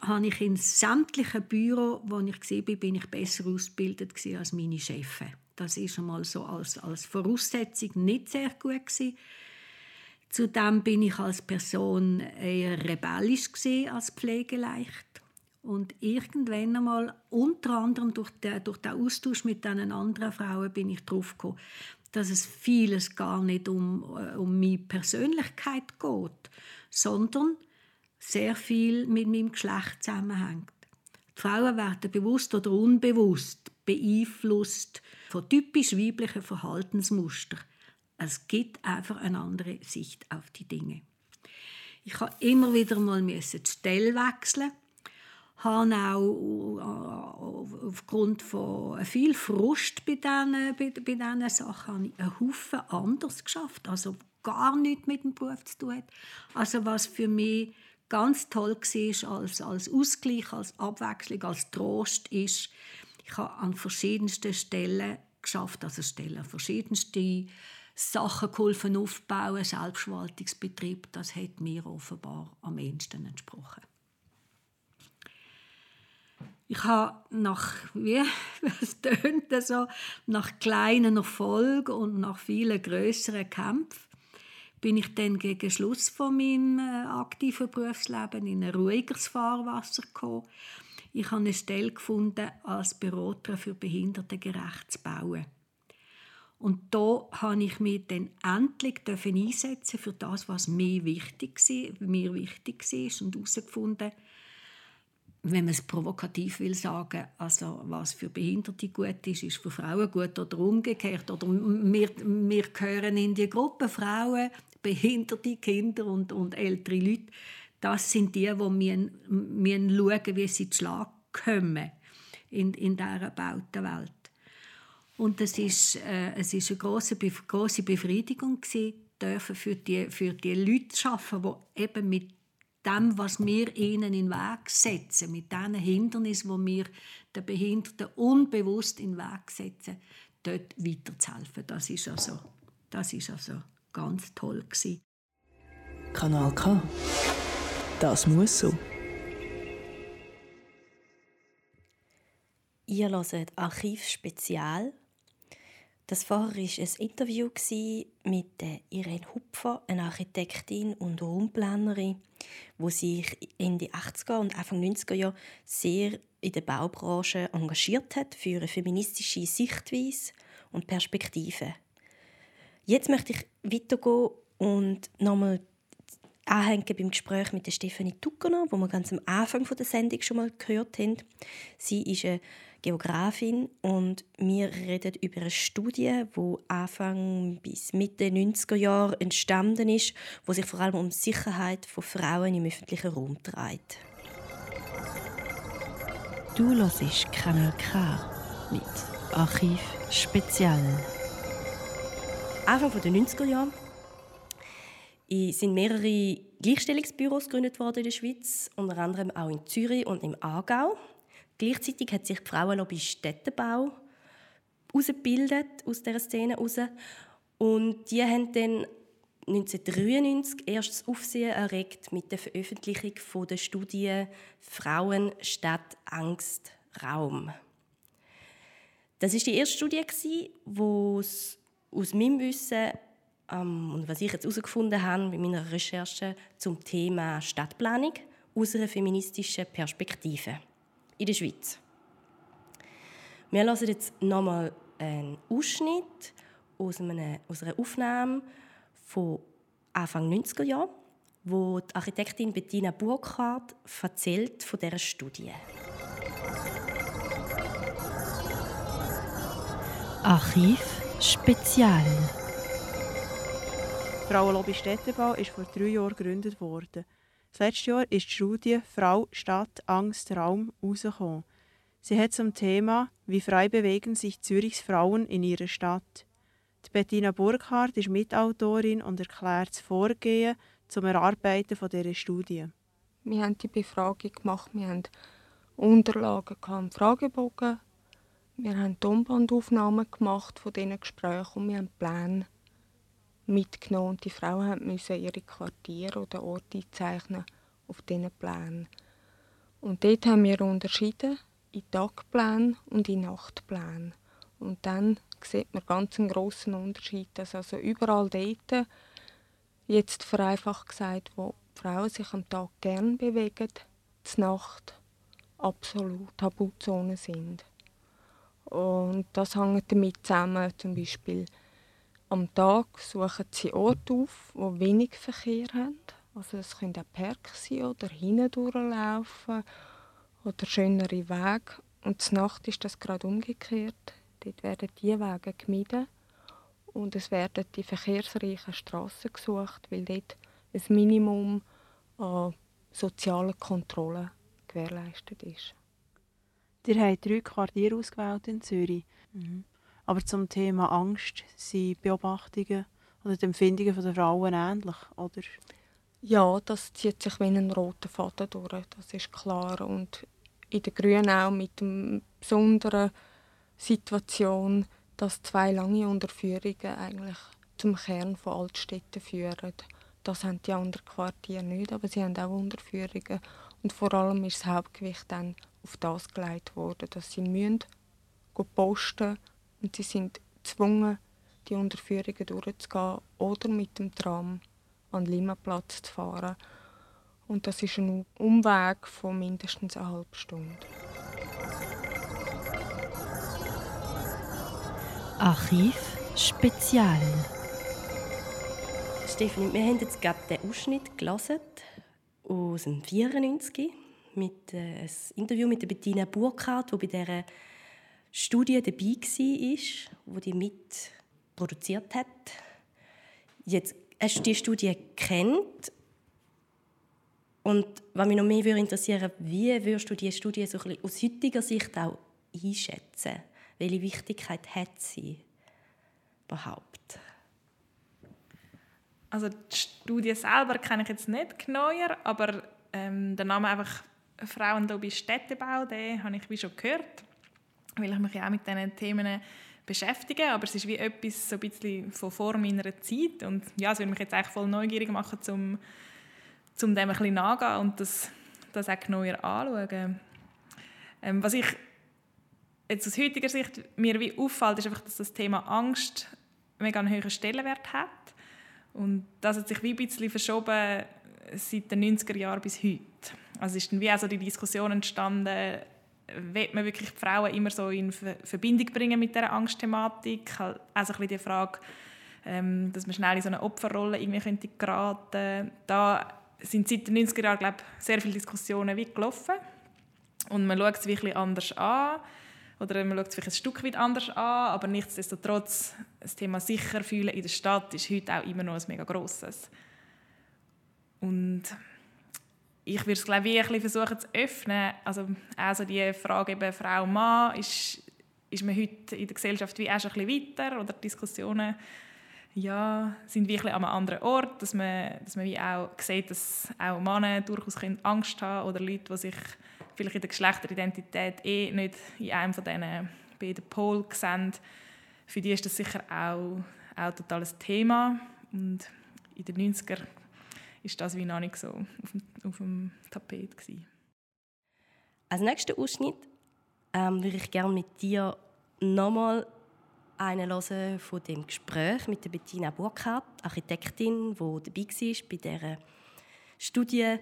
habe ich in sämtlichen Büro, wo ich war, bin ich besser ausgebildet als meine Chefs. Das ist einmal so als, als Voraussetzung nicht sehr gut gewesen. Zudem bin ich als Person eher rebellisch als pflegeleicht. Und irgendwann einmal, unter anderem durch den, durch den Austausch mit diesen anderen Frauen, bin ich darauf gekommen, dass es vieles gar nicht um, äh, um meine Persönlichkeit geht, sondern sehr viel mit meinem Geschlecht zusammenhängt. Die Frauen werden bewusst oder unbewusst beeinflusst von typisch weiblichen Verhaltensmustern. Es gibt einfach eine andere Sicht auf die Dinge. Ich habe immer wieder mal die Stelle wechseln habe auch äh, aufgrund von viel Frust bei diesen, bei, bei diesen Sachen einen Haufen anders geschafft. Also gar nichts mit dem Beruf zu tun hat. Also was für mich ganz toll war als, als Ausgleich, als Abwechslung, als Trost ist, ich habe an verschiedensten Stellen geschafft, also Stellen, verschiedenste Sachen geholfen aufbauen, Selbstverwaltungsbetrieb, das hat mir offenbar am ehesten entsprochen. Ich habe nach, wie es tönt so, nach kleinen Erfolgen und nach vielen größeren Kämpfen bin ich dann gegen Schluss von meinem äh, aktiven Berufsleben in ein ruhigeres Fahrwasser gekommen. Ich habe eine Stelle gefunden, als Berater für Behindertengerecht zu bauen. Und da habe ich mich dann endlich einsetzen für das, was mir wichtig war, mir wichtig war und herausgefunden, wenn man es provokativ will sagen, also was für Behinderte gut ist, ist für Frauen gut oder umgekehrt. Oder wir, wir gehören in die Gruppe Frauen, behinderte Kinder und, und ältere Leute. Das sind die, die wir, wir schauen, wie sie zu Schlag kommen in, in dieser bauten Welt. Und es ist, äh, es ist eine große, große Befriedigung dürfen für die, für die Leute zu arbeiten, die eben mit dem, was wir ihnen in den Weg setzen, mit diesen Hindernissen, die wir den Behinderten unbewusst in den Weg setzen, dort weiterzuhelfen. Das ist also, das ist also ganz toll gewesen. Kanal K. Das muss so. Ihr hört Archiv Spezial. Das vorher war ein Interview mit Irene Hupfer, einer Architektin und Raumplanerin, die sich in den 80er und Anfang 90er Jahren sehr in der Baubranche engagiert hat für eine feministische Sichtweise und Perspektive. Jetzt möchte ich weitergehen und nochmal anhängen beim Gespräch mit der Stefanie Tuckerner, wo wir ganz am Anfang der Sendung schon mal gehört haben. Sie ist eine Geografin und wir reden über eine Studie, die Anfang bis Mitte 90er Jahre entstanden ist, wo sich vor allem um die Sicherheit von Frauen im öffentlichen Raum dreht. Du hörst Kanal K mit Archiv Spezial. Anfang der 90er Jahre sind mehrere Gleichstellungsbüros gegründet worden in der Schweiz, unter anderem auch in Zürich und im Aargau. Gleichzeitig hat sich die Frauenlobby Städtebau ausgebildet aus dieser Szene heraus. Und die haben dann 1993 erst das Aufsehen erregt mit der Veröffentlichung von der Studie Frauen statt Angst Raum. Das ist die erste Studie, wo es aus meinem Wissen ähm, und was ich jetzt herausgefunden habe bei meiner Recherche zum Thema Stadtplanung aus einer feministischen Perspektive in der Schweiz. Wir hören jetzt nochmal einen Ausschnitt aus, einem, aus einer Aufnahme von Anfang 90er Jahre, wo die Architektin Bettina Burkhardt erzählt von dieser Studie. Archiv Spezial. Frauenlobby Städtebau ist vor drei Jahren gegründet worden. Das letzte Jahr ist die Studie Frau, Stadt, Angst, Raum herausgekommen. Sie hat zum Thema Wie frei bewegen sich Zürichs Frauen in ihrer Stadt. Die Bettina Burkhardt ist Mitautorin und erklärt das Vorgehen zum Erarbeiten dieser Studie. Wir haben die Befragung gemacht, wir haben Unterlagen, gehabt, Fragebogen, wir haben Tonbandaufnahmen gemacht von diesen Gesprächen und wir haben Pläne mitgenommen. Und die Frauen mussten ihre Quartiere oder Orte einzeichnen auf diesen Plänen. Und dort haben wir unterschieden in Tagplänen und in Nachtplänen. Und dann sieht man ganz einen grossen Unterschied. Dass also überall dort, jetzt vereinfacht gesagt, wo Frauen sich am Tag gern bewegen, die Nacht absolut Tabuzonen sind. Und das hängt damit zusammen, zum Beispiel am Tag suchen sie Orte auf, wo wenig Verkehr haben. Also es können auch Park sein oder hinten durchlaufen oder schönere Wege. Und zur Nacht ist das gerade umgekehrt. Dort werden die Wege gemieden und es werden die verkehrsreichen Straßen gesucht, weil dort ein Minimum an sozialen Kontrollen gewährleistet ist. Ihr habt drei Quartiere ausgewählt in Zürich. Mhm. Aber zum Thema Angst sind Beobachtungen oder die Empfindungen der Frauen ähnlich, oder? Ja, das zieht sich wie ein roter Faden durch, das ist klar. Und in den Grünen auch mit der besonderen Situation, dass zwei lange Unterführungen eigentlich zum Kern von Altstädten führen. Das haben die anderen Quartiere nicht, aber sie haben auch Unterführungen. Und vor allem ist das Hauptgewicht dann auf das gelegt worden, dass sie müssen posten und sie sind gezwungen, die Unterführungen durchzugehen oder mit dem Tram an den Limaplatz zu fahren. Und das ist ein Umweg von mindestens einer halben Stunde. Archiv Spezial. Stefanie, wir haben jetzt gerade den Ausschnitt gelesen aus dem 94 mit äh, ein Interview mit der Bettina Burkhardt, die bei dieser Studie dabei war, wo die mit produziert hat. Jetzt hast du die Studie kennt und was mich noch mehr würde interessieren, wie würdest du die Studie so aus heutiger Sicht auch einschätzen? Welche Wichtigkeit hat sie überhaupt? Also die Studie selber kenne ich jetzt nicht genauer, aber ähm, der Name einfach Frauenlobby Städtebau, den habe ich wie schon gehört, weil ich mich auch mit diesen Themen beschäftige, aber es ist wie etwas so ein bisschen von vor meiner Zeit und ja, es würde mich jetzt eigentlich voll neugierig machen, um, um dem ein bisschen nachgehen und das, das auch genauer anschauen. Ähm, was ich jetzt aus heutiger Sicht mir wie auffällt, ist einfach, dass das Thema Angst mega einen höheren Stellenwert hat und das hat sich wie ein bisschen verschoben seit den 90er Jahren bis heute. Also ist dann wie also die Diskussion entstanden, will man wirklich die Frauen immer so in Verbindung bringen mit dieser Angstthematik? Also ein die Frage, ähm, dass man schnell in so eine Opferrolle irgendwie könnte geraten Da sind seit den 90er Jahren glaube sehr viele Diskussionen wie gelaufen. Und man schaut es wirklich anders an. Oder man schaut es vielleicht ein Stück weit anders an. Aber nichtsdestotrotz, das Thema sicher fühlen in der Stadt ist heute auch immer noch ein mega grosses. Und ich würde es glaube ich ein versuchen zu öffnen. Also also die Frage eben Frau Mann ist ist man heute in der Gesellschaft wie auch schon ein bisschen weiter oder Diskussionen ja, sind wie ein an einem anderen Ort, dass man, dass man wie auch sieht, dass auch Männer durchaus Angst haben oder Leute, die sich vielleicht in der Geschlechteridentität eh nicht in einem von diesen beiden Polen sehen. Für die ist das sicher auch, auch total ein Thema und in den 90er ist das wie noch nicht so auf dem, auf dem Tapet gewesen. Als nächsten Ausschnitt ähm, würde ich gerne mit dir nochmal einen hören von dem Gespräch mit der Bettina Burkhardt, Architektin, die dabei war bei dieser Studie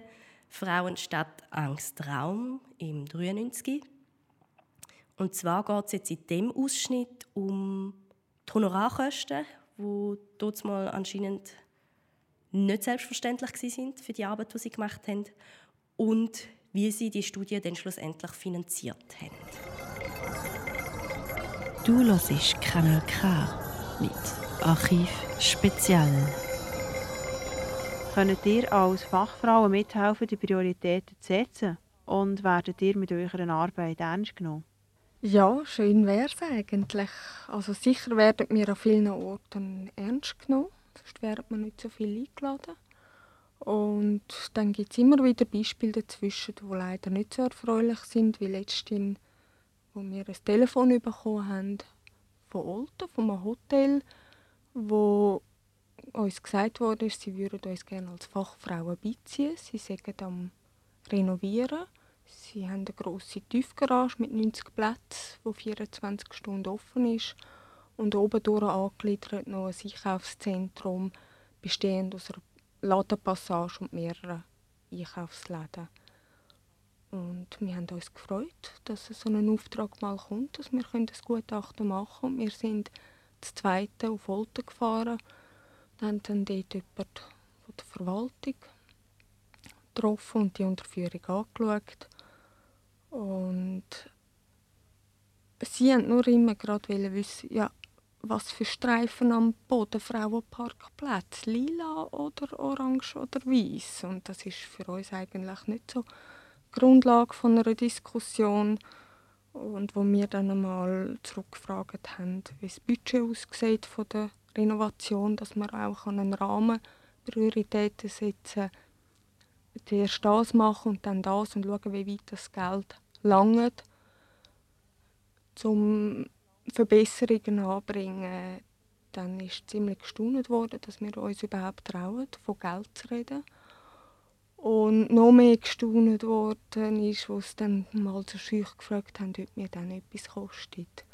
Frauen statt Angst Raum im 93. Und zwar geht es jetzt in dem Ausschnitt um die Honorarkosten, die dort mal anscheinend nicht selbstverständlich sind für die Arbeit, die sie gemacht haben und wie sie die Studie dann schlussendlich finanziert haben. Du hörst Kanal K mit Archiv Spezial. Könnt ihr als Fachfrauen mithelfen, die Prioritäten zu setzen? Und werdet ihr mit eurer Arbeit ernst genommen? Ja, schön wäre es eigentlich. Also sicher werden wir an vielen Orten ernst genommen, sonst wären wir nicht so viel eingeladen. Und dann gibt es immer wieder Beispiele dazwischen, die leider nicht so erfreulich sind, wie letztens, wo wir ein Telefon bekommen haben von Olten, von einem Hotel, wo uns gesagt wurde, sie würden uns gerne als Fachfrauen beiziehen. Sie sagen am Renovieren. Sie haben eine grosse Tiefgarage mit 90 Plätzen, die 24 Stunden offen ist. Und oben durch angegliedert noch ein Einkaufszentrum, bestehend aus einer Ladenpassage und mehreren Einkaufsläden. Und wir haben uns gefreut, dass so ein Auftrag mal kommt, dass wir ein Gutachten machen können. Und wir sind das zweite auf Olten gefahren. Dann haben dann dort jemand von der Verwaltung getroffen und die Unterführung angeschaut. Und sie wollten nur immer gerade wissen, ja, was für Streifen am Boden Frauenparkplätze, lila oder orange oder weiß. Und das ist für uns eigentlich nicht so die Grundlage von einer Diskussion. Und wo wir dann einmal zurückgefragt haben, wie das Budget aussieht von der Renovation, dass man auch einen Rahmen Prioritäten setzen Zuerst das machen und dann das und schauen, wie weit das Geld langt, um Verbesserungen anzubringen. Dann ist ziemlich gestaunt worden, dass wir uns überhaupt trauen, von Geld zu reden. Und noch mehr gestaunt worden ist, als sie dann mal so schüch gefragt haben, ob mir dann etwas kostet.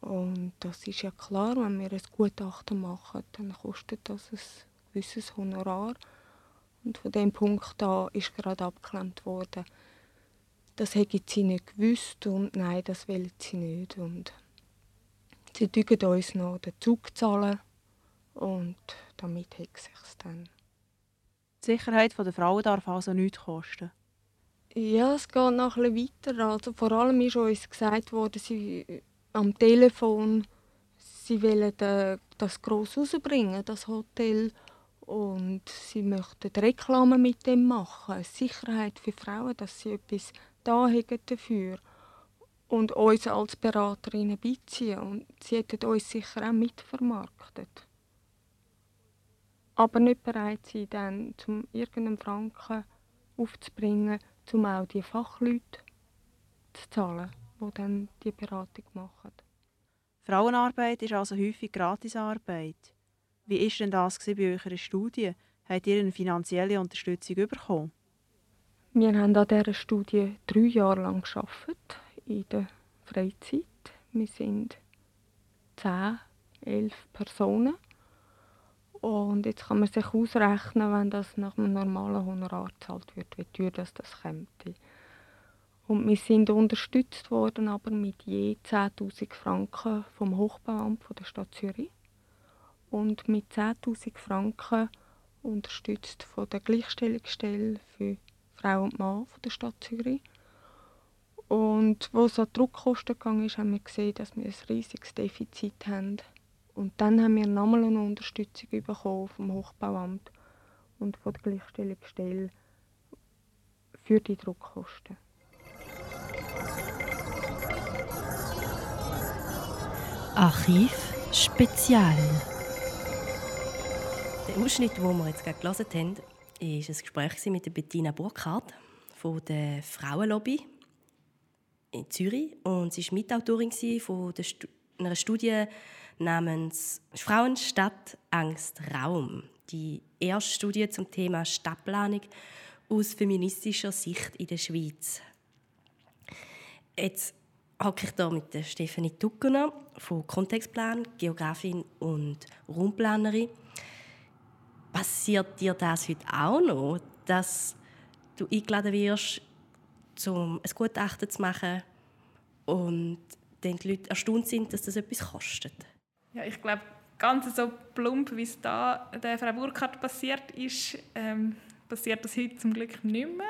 Und das ist ja klar, wenn wir ein Gutachten machen, dann kostet das ein gewisses Honorar. Und von dem Punkt an ist gerade abgeklemmt worden. Das hätten sie nicht gewusst und nein, das wollen sie nicht. Und sie dürfen uns noch den Zug zahlen und damit hat es sich dann. Die Sicherheit der Frauen darf also nichts kosten. Ja, es geht noch ein bisschen weiter. Also vor allem ist uns gesagt worden, sie am Telefon, sie wollen äh, das gross rausbringen, das Hotel. Und sie möchten Reklame mit dem machen. Sicherheit für Frauen, dass sie etwas da dafür. Und uns als Beraterinnen beiziehen. Und sie hätten uns sicher auch mitvermarktet. Aber nicht bereit sein, dann zum irgendeinen Franken aufzubringen, um auch die Fachleute zu zahlen, die dann die Beratung machen. Frauenarbeit ist also häufig Gratisarbeit. Wie war denn das bei eurer Studie? Habt ihr eine finanzielle Unterstützung bekommen? Wir haben an dieser Studie drei Jahre lang gearbeitet, in der Freizeit. Wir sind zehn, elf Personen. Und jetzt kann man sich ausrechnen, wenn das nach einem normalen Honorar gezahlt wird, wie teuer das, das kommt. Und wir sind unterstützt worden, aber mit je 10'000 Franken vom Hochbauamt von der Stadt Zürich und mit 10'000 Franken unterstützt von der Gleichstellungsstelle für Frau und Mann von der Stadt Zürich. Und wo es an Druckkosten ging, ist, haben wir gesehen, dass wir ein riesiges Defizit haben. Und dann haben wir nochmal eine Unterstützung bekommen vom Hochbauamt und von der Gleichstellungsstelle, für die Druckkosten. Archiv Spezial. Der Ausschnitt, den wir jetzt gerade gelesen haben, war ein Gespräch mit Bettina Burkhardt von der Frauenlobby in Zürich. Und sie war Mitautorin von einer Studie namens Frauenstadt Angst Raum. Die erste Studie zum Thema Stadtplanung aus feministischer Sicht in der Schweiz. Jetzt hocke ich hier mit der Stefanie Tuckener von Kontextplan, Geografin und Raumplanerin. Passiert dir das heute auch noch, dass du eingeladen wirst, um ein Gutachten zu machen und dann die Leute erstaunt sind, dass das etwas kostet? Ja, ich glaube, ganz so plump, wie es da der Frau Burkhardt passiert ist, ähm, passiert das heute zum Glück nicht mehr.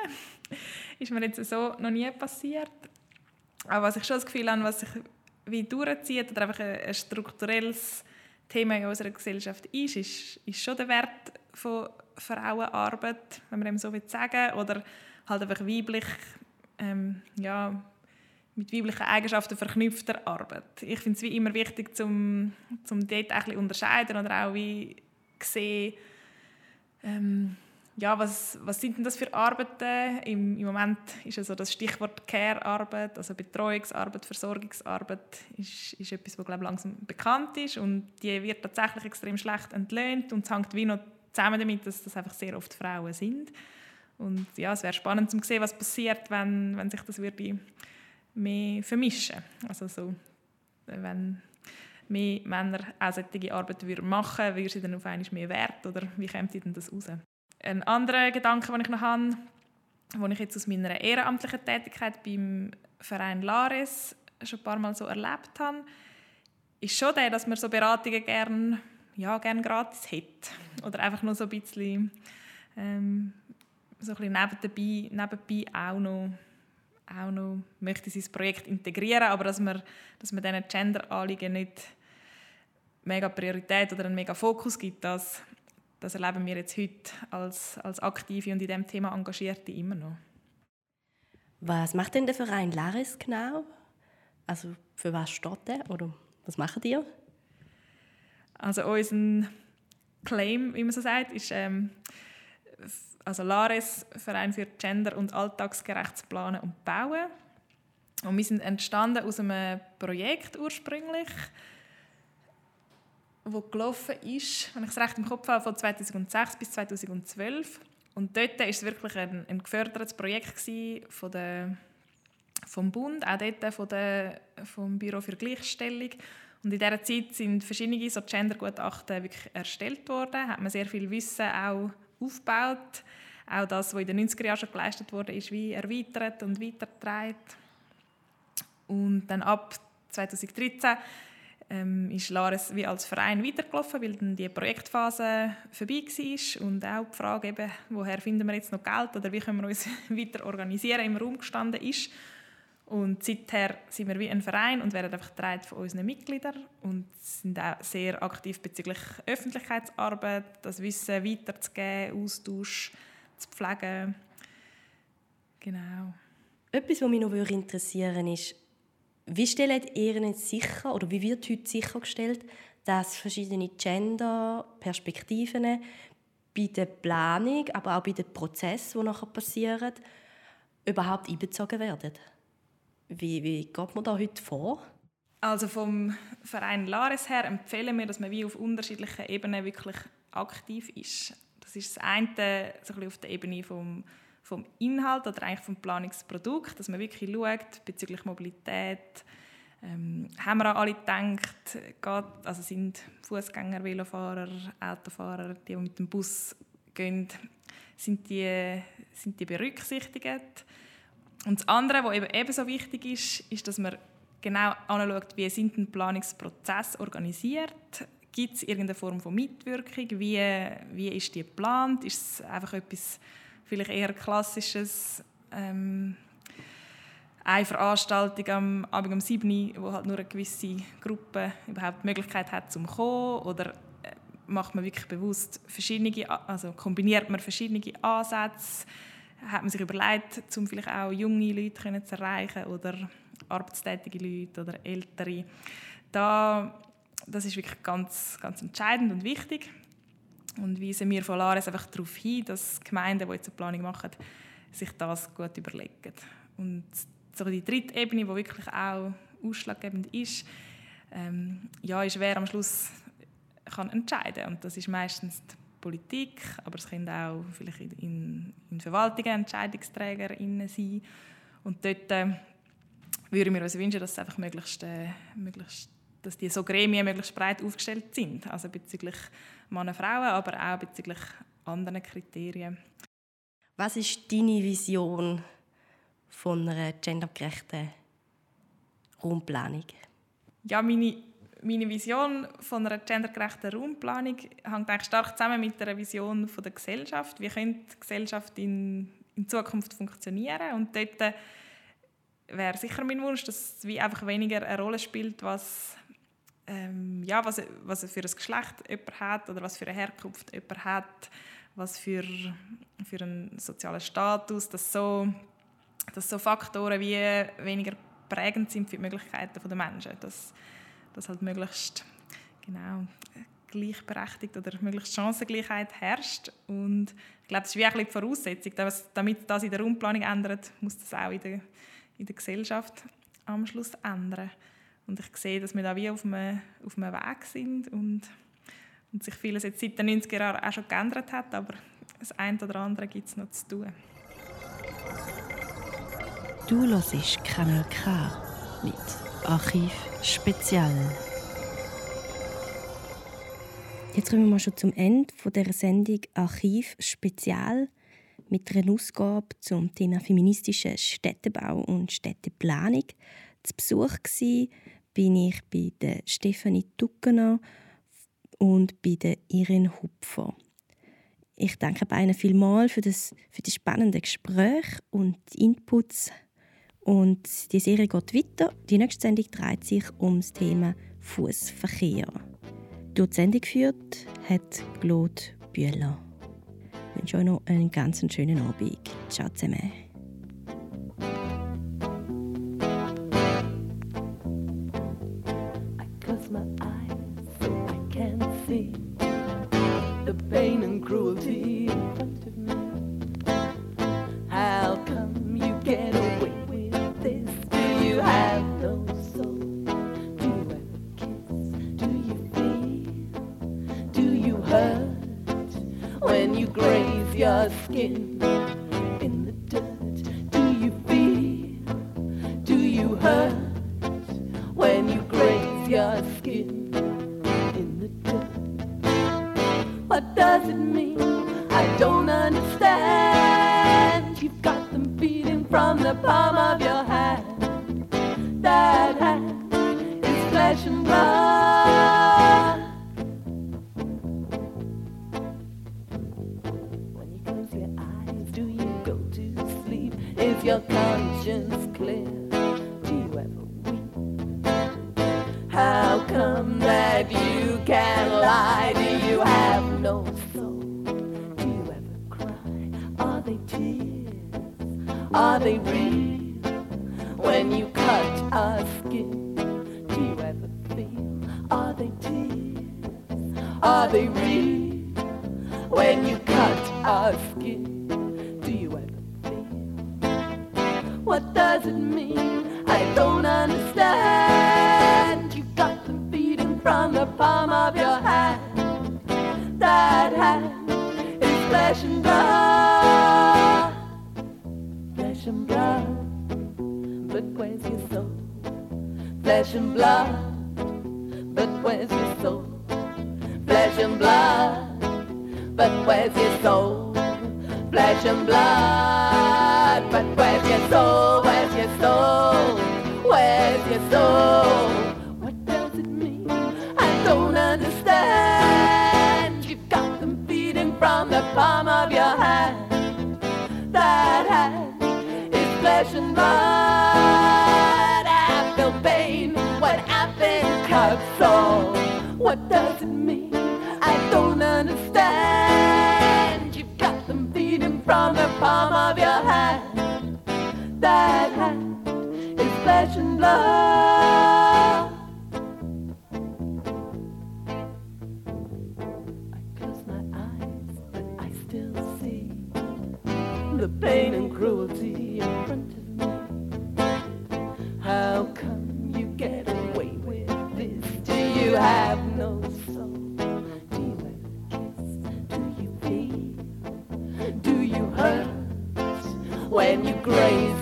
ist mir jetzt so noch nie passiert. Aber was ich schon das Gefühl habe, was sich wie durchzieht oder einfach ein, ein strukturelles Thema in unserer Gesellschaft ist, ist, ist schon der Wert von Frauenarbeit, wenn man dem so will sagen oder halt einfach weiblich, ähm, ja, mit weiblichen Eigenschaften verknüpfter Arbeit. Ich finde es wie immer wichtig, zum, zum dort ein bisschen unterscheiden oder auch wie sehen, ähm, ja, was, was sind denn das für Arbeiten? Im, Im Moment ist also das Stichwort Care-Arbeit, also Betreuungsarbeit, Versorgungsarbeit, ist, ist etwas, was glaube ich, langsam bekannt ist und die wird tatsächlich extrem schlecht entlöhnt und es hängt wie noch zusammen damit, dass das einfach sehr oft Frauen sind. Und ja, es wäre spannend zu sehen, was passiert, wenn, wenn sich das würde mehr vermischen. Also so, wenn mehr Männer auch solche Arbeit machen würden, würde sie dann auf einmal mehr wert oder wie kommt denn das raus? Ein anderer Gedanke, den ich noch habe, den ich jetzt aus meiner ehrenamtlichen Tätigkeit beim Verein Lares schon ein paar Mal so erlebt habe, ist schon der, dass man so Beratungen gerne ja, gern gratis hätte. Oder einfach nur so ein bisschen, ähm, so ein bisschen nebenbei, nebenbei auch noch auch noch möchte sie ins Projekt integrieren, aber dass man, dass man diesen Gender-Anliegen nicht mega Priorität oder einen mega Fokus gibt, das, das erleben wir jetzt heute als, als Aktive und in diesem Thema Engagierte immer noch. Was macht denn der Verein Laris genau? Also für was steht der oder was machen ihr? Also unser Claim, wie man so sagt, ist ähm, also Lares, Verein für Gender und alltagsgerechtes Planen und Bauen. Und wir sind entstanden aus einem Projekt ursprünglich, wo gelaufen ist, wenn ich es recht im Kopf habe, von 2006 bis 2012. Und dort war es wirklich ein, ein gefördertes Projekt von der, vom Bund, auch dort von der, vom Büro für Gleichstellung. Und in dieser Zeit sind verschiedene so Gender-Gutachten wirklich erstellt worden, hat man sehr viel Wissen auch aufgebaut. Auch das, was in den 90er Jahren schon geleistet wurde, ist wie erweitert und weitergetragen. Und dann ab 2013 ähm, ist Lares wie als Verein weitergelaufen, weil dann die Projektphase vorbei war und auch die Frage, eben, woher finden wir jetzt noch Geld oder wie können wir uns weiter organisieren, im Raum gestanden ist. Und seither sind wir wie ein Verein und werden einfach getragen von unseren Mitgliedern und sind auch sehr aktiv bezüglich Öffentlichkeitsarbeit, das Wissen weiterzugeben, Austausch zu pflegen. Genau. Etwas, was mich noch interessieren würde, ist, wie stellt ihr sicher oder wie wird heute sichergestellt, dass verschiedene Gender-Perspektiven bei der Planung, aber auch bei den Prozessen, die nachher passieren, überhaupt einbezogen werden? Wie, wie geht man da heute vor? Also vom Verein Lares her empfehlen wir, dass man wie auf unterschiedlichen Ebenen wirklich aktiv ist. Das ist das eine so ein auf der Ebene vom, vom Inhalt oder eigentlich vom Planungsprodukt, dass man wirklich schaut bezüglich Mobilität. Ähm, haben wir an alle gedacht, geht, also sind Fußgänger, Velofahrer, Autofahrer, die, mit dem Bus gehen, sind die, sind die berücksichtigt? Und das andere, was eben ebenso wichtig ist, ist, dass man genau anschaut, wie sind ein Planungsprozess organisiert Gibt es irgendeine Form von Mitwirkung? Wie, wie ist die geplant? Ist es einfach etwas vielleicht eher klassisches, ähm, eine Veranstaltung am Abend um 7 Uhr, wo halt nur eine gewisse Gruppe überhaupt die Möglichkeit hat, zum kommen? Oder äh, macht man wirklich bewusst verschiedene, also kombiniert man verschiedene Ansätze? hat man sich überlegt, um vielleicht auch junge Leute zu erreichen oder arbeitstätige Leute oder ältere. Da, das ist wirklich ganz, ganz entscheidend und wichtig. Und weisen wir von Lares einfach darauf hin, dass Gemeinden, die jetzt eine Planung machen, sich das gut überlegen. Und so die dritte Ebene, die wirklich auch ausschlaggebend ist, ähm, ja, ist, wer am Schluss kann entscheiden Und das ist meistens die Politik, aber es können auch vielleicht in, in Verwaltungen Entscheidungsträger sein. Und dort äh, würden wir uns wünschen, dass es einfach möglichst, äh, möglichst dass die so Gremien möglichst breit aufgestellt sind, also bezüglich Männer, Frauen, aber auch bezüglich anderen Kriterien. Was ist deine Vision von einer gendergerechten Raumplanung? Ja, meine, meine Vision von einer gendergerechten Raumplanung hängt eigentlich stark zusammen mit der Vision von der Gesellschaft. Wie könnte die Gesellschaft in, in Zukunft funktionieren? Und dort äh, wäre sicher mein Wunsch, dass es wie einfach weniger eine Rolle spielt, was ähm, ja, was, was für ein Geschlecht jemand hat oder was für eine Herkunft jemand hat, was für, für einen sozialen Status, dass so, dass so Faktoren wie weniger prägend sind für die Möglichkeiten der Menschen. Dass, dass halt möglichst genau, gleichberechtigt oder möglichst Chancengleichheit herrscht. Und ich glaube, das ist wie ein die Voraussetzung. Damit das in der Raumplanung ändert, muss das auch in der, in der Gesellschaft am Schluss ändern. Und ich sehe, dass wir da wie auf einem, auf einem Weg sind und, und sich vieles jetzt seit den 90er Jahren auch schon geändert hat, aber das eine oder andere gibt es noch zu tun. Du hörst Kanal K mit Archiv Spezial. Jetzt kommen wir schon zum Ende von der Sendung Archiv Spezial mit einer Ausgabe zum Thema feministischer Städtebau und Städteplanung. Zu Besuch war bin ich bei der Stefanie Duckener und bei der Irin Hupfer. Ich danke beiden vielmals für das, für das spannende Gespräch und die Inputs. Und die Serie geht weiter. Die nächste Sendung dreht sich um das Thema Fußverkehr. Durch die Sendung geführt hat Claude Bühler. Ich wünsche euch noch einen ganz schönen Abend. Ciao zusammen. Flesh and blood. But where's your soul? Flesh and blood. But where's your soul? Flesh and blood.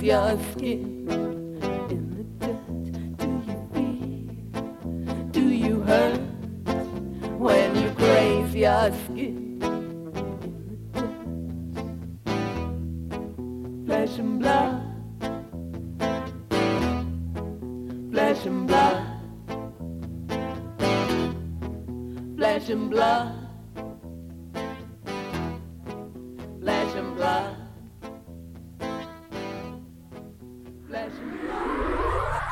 your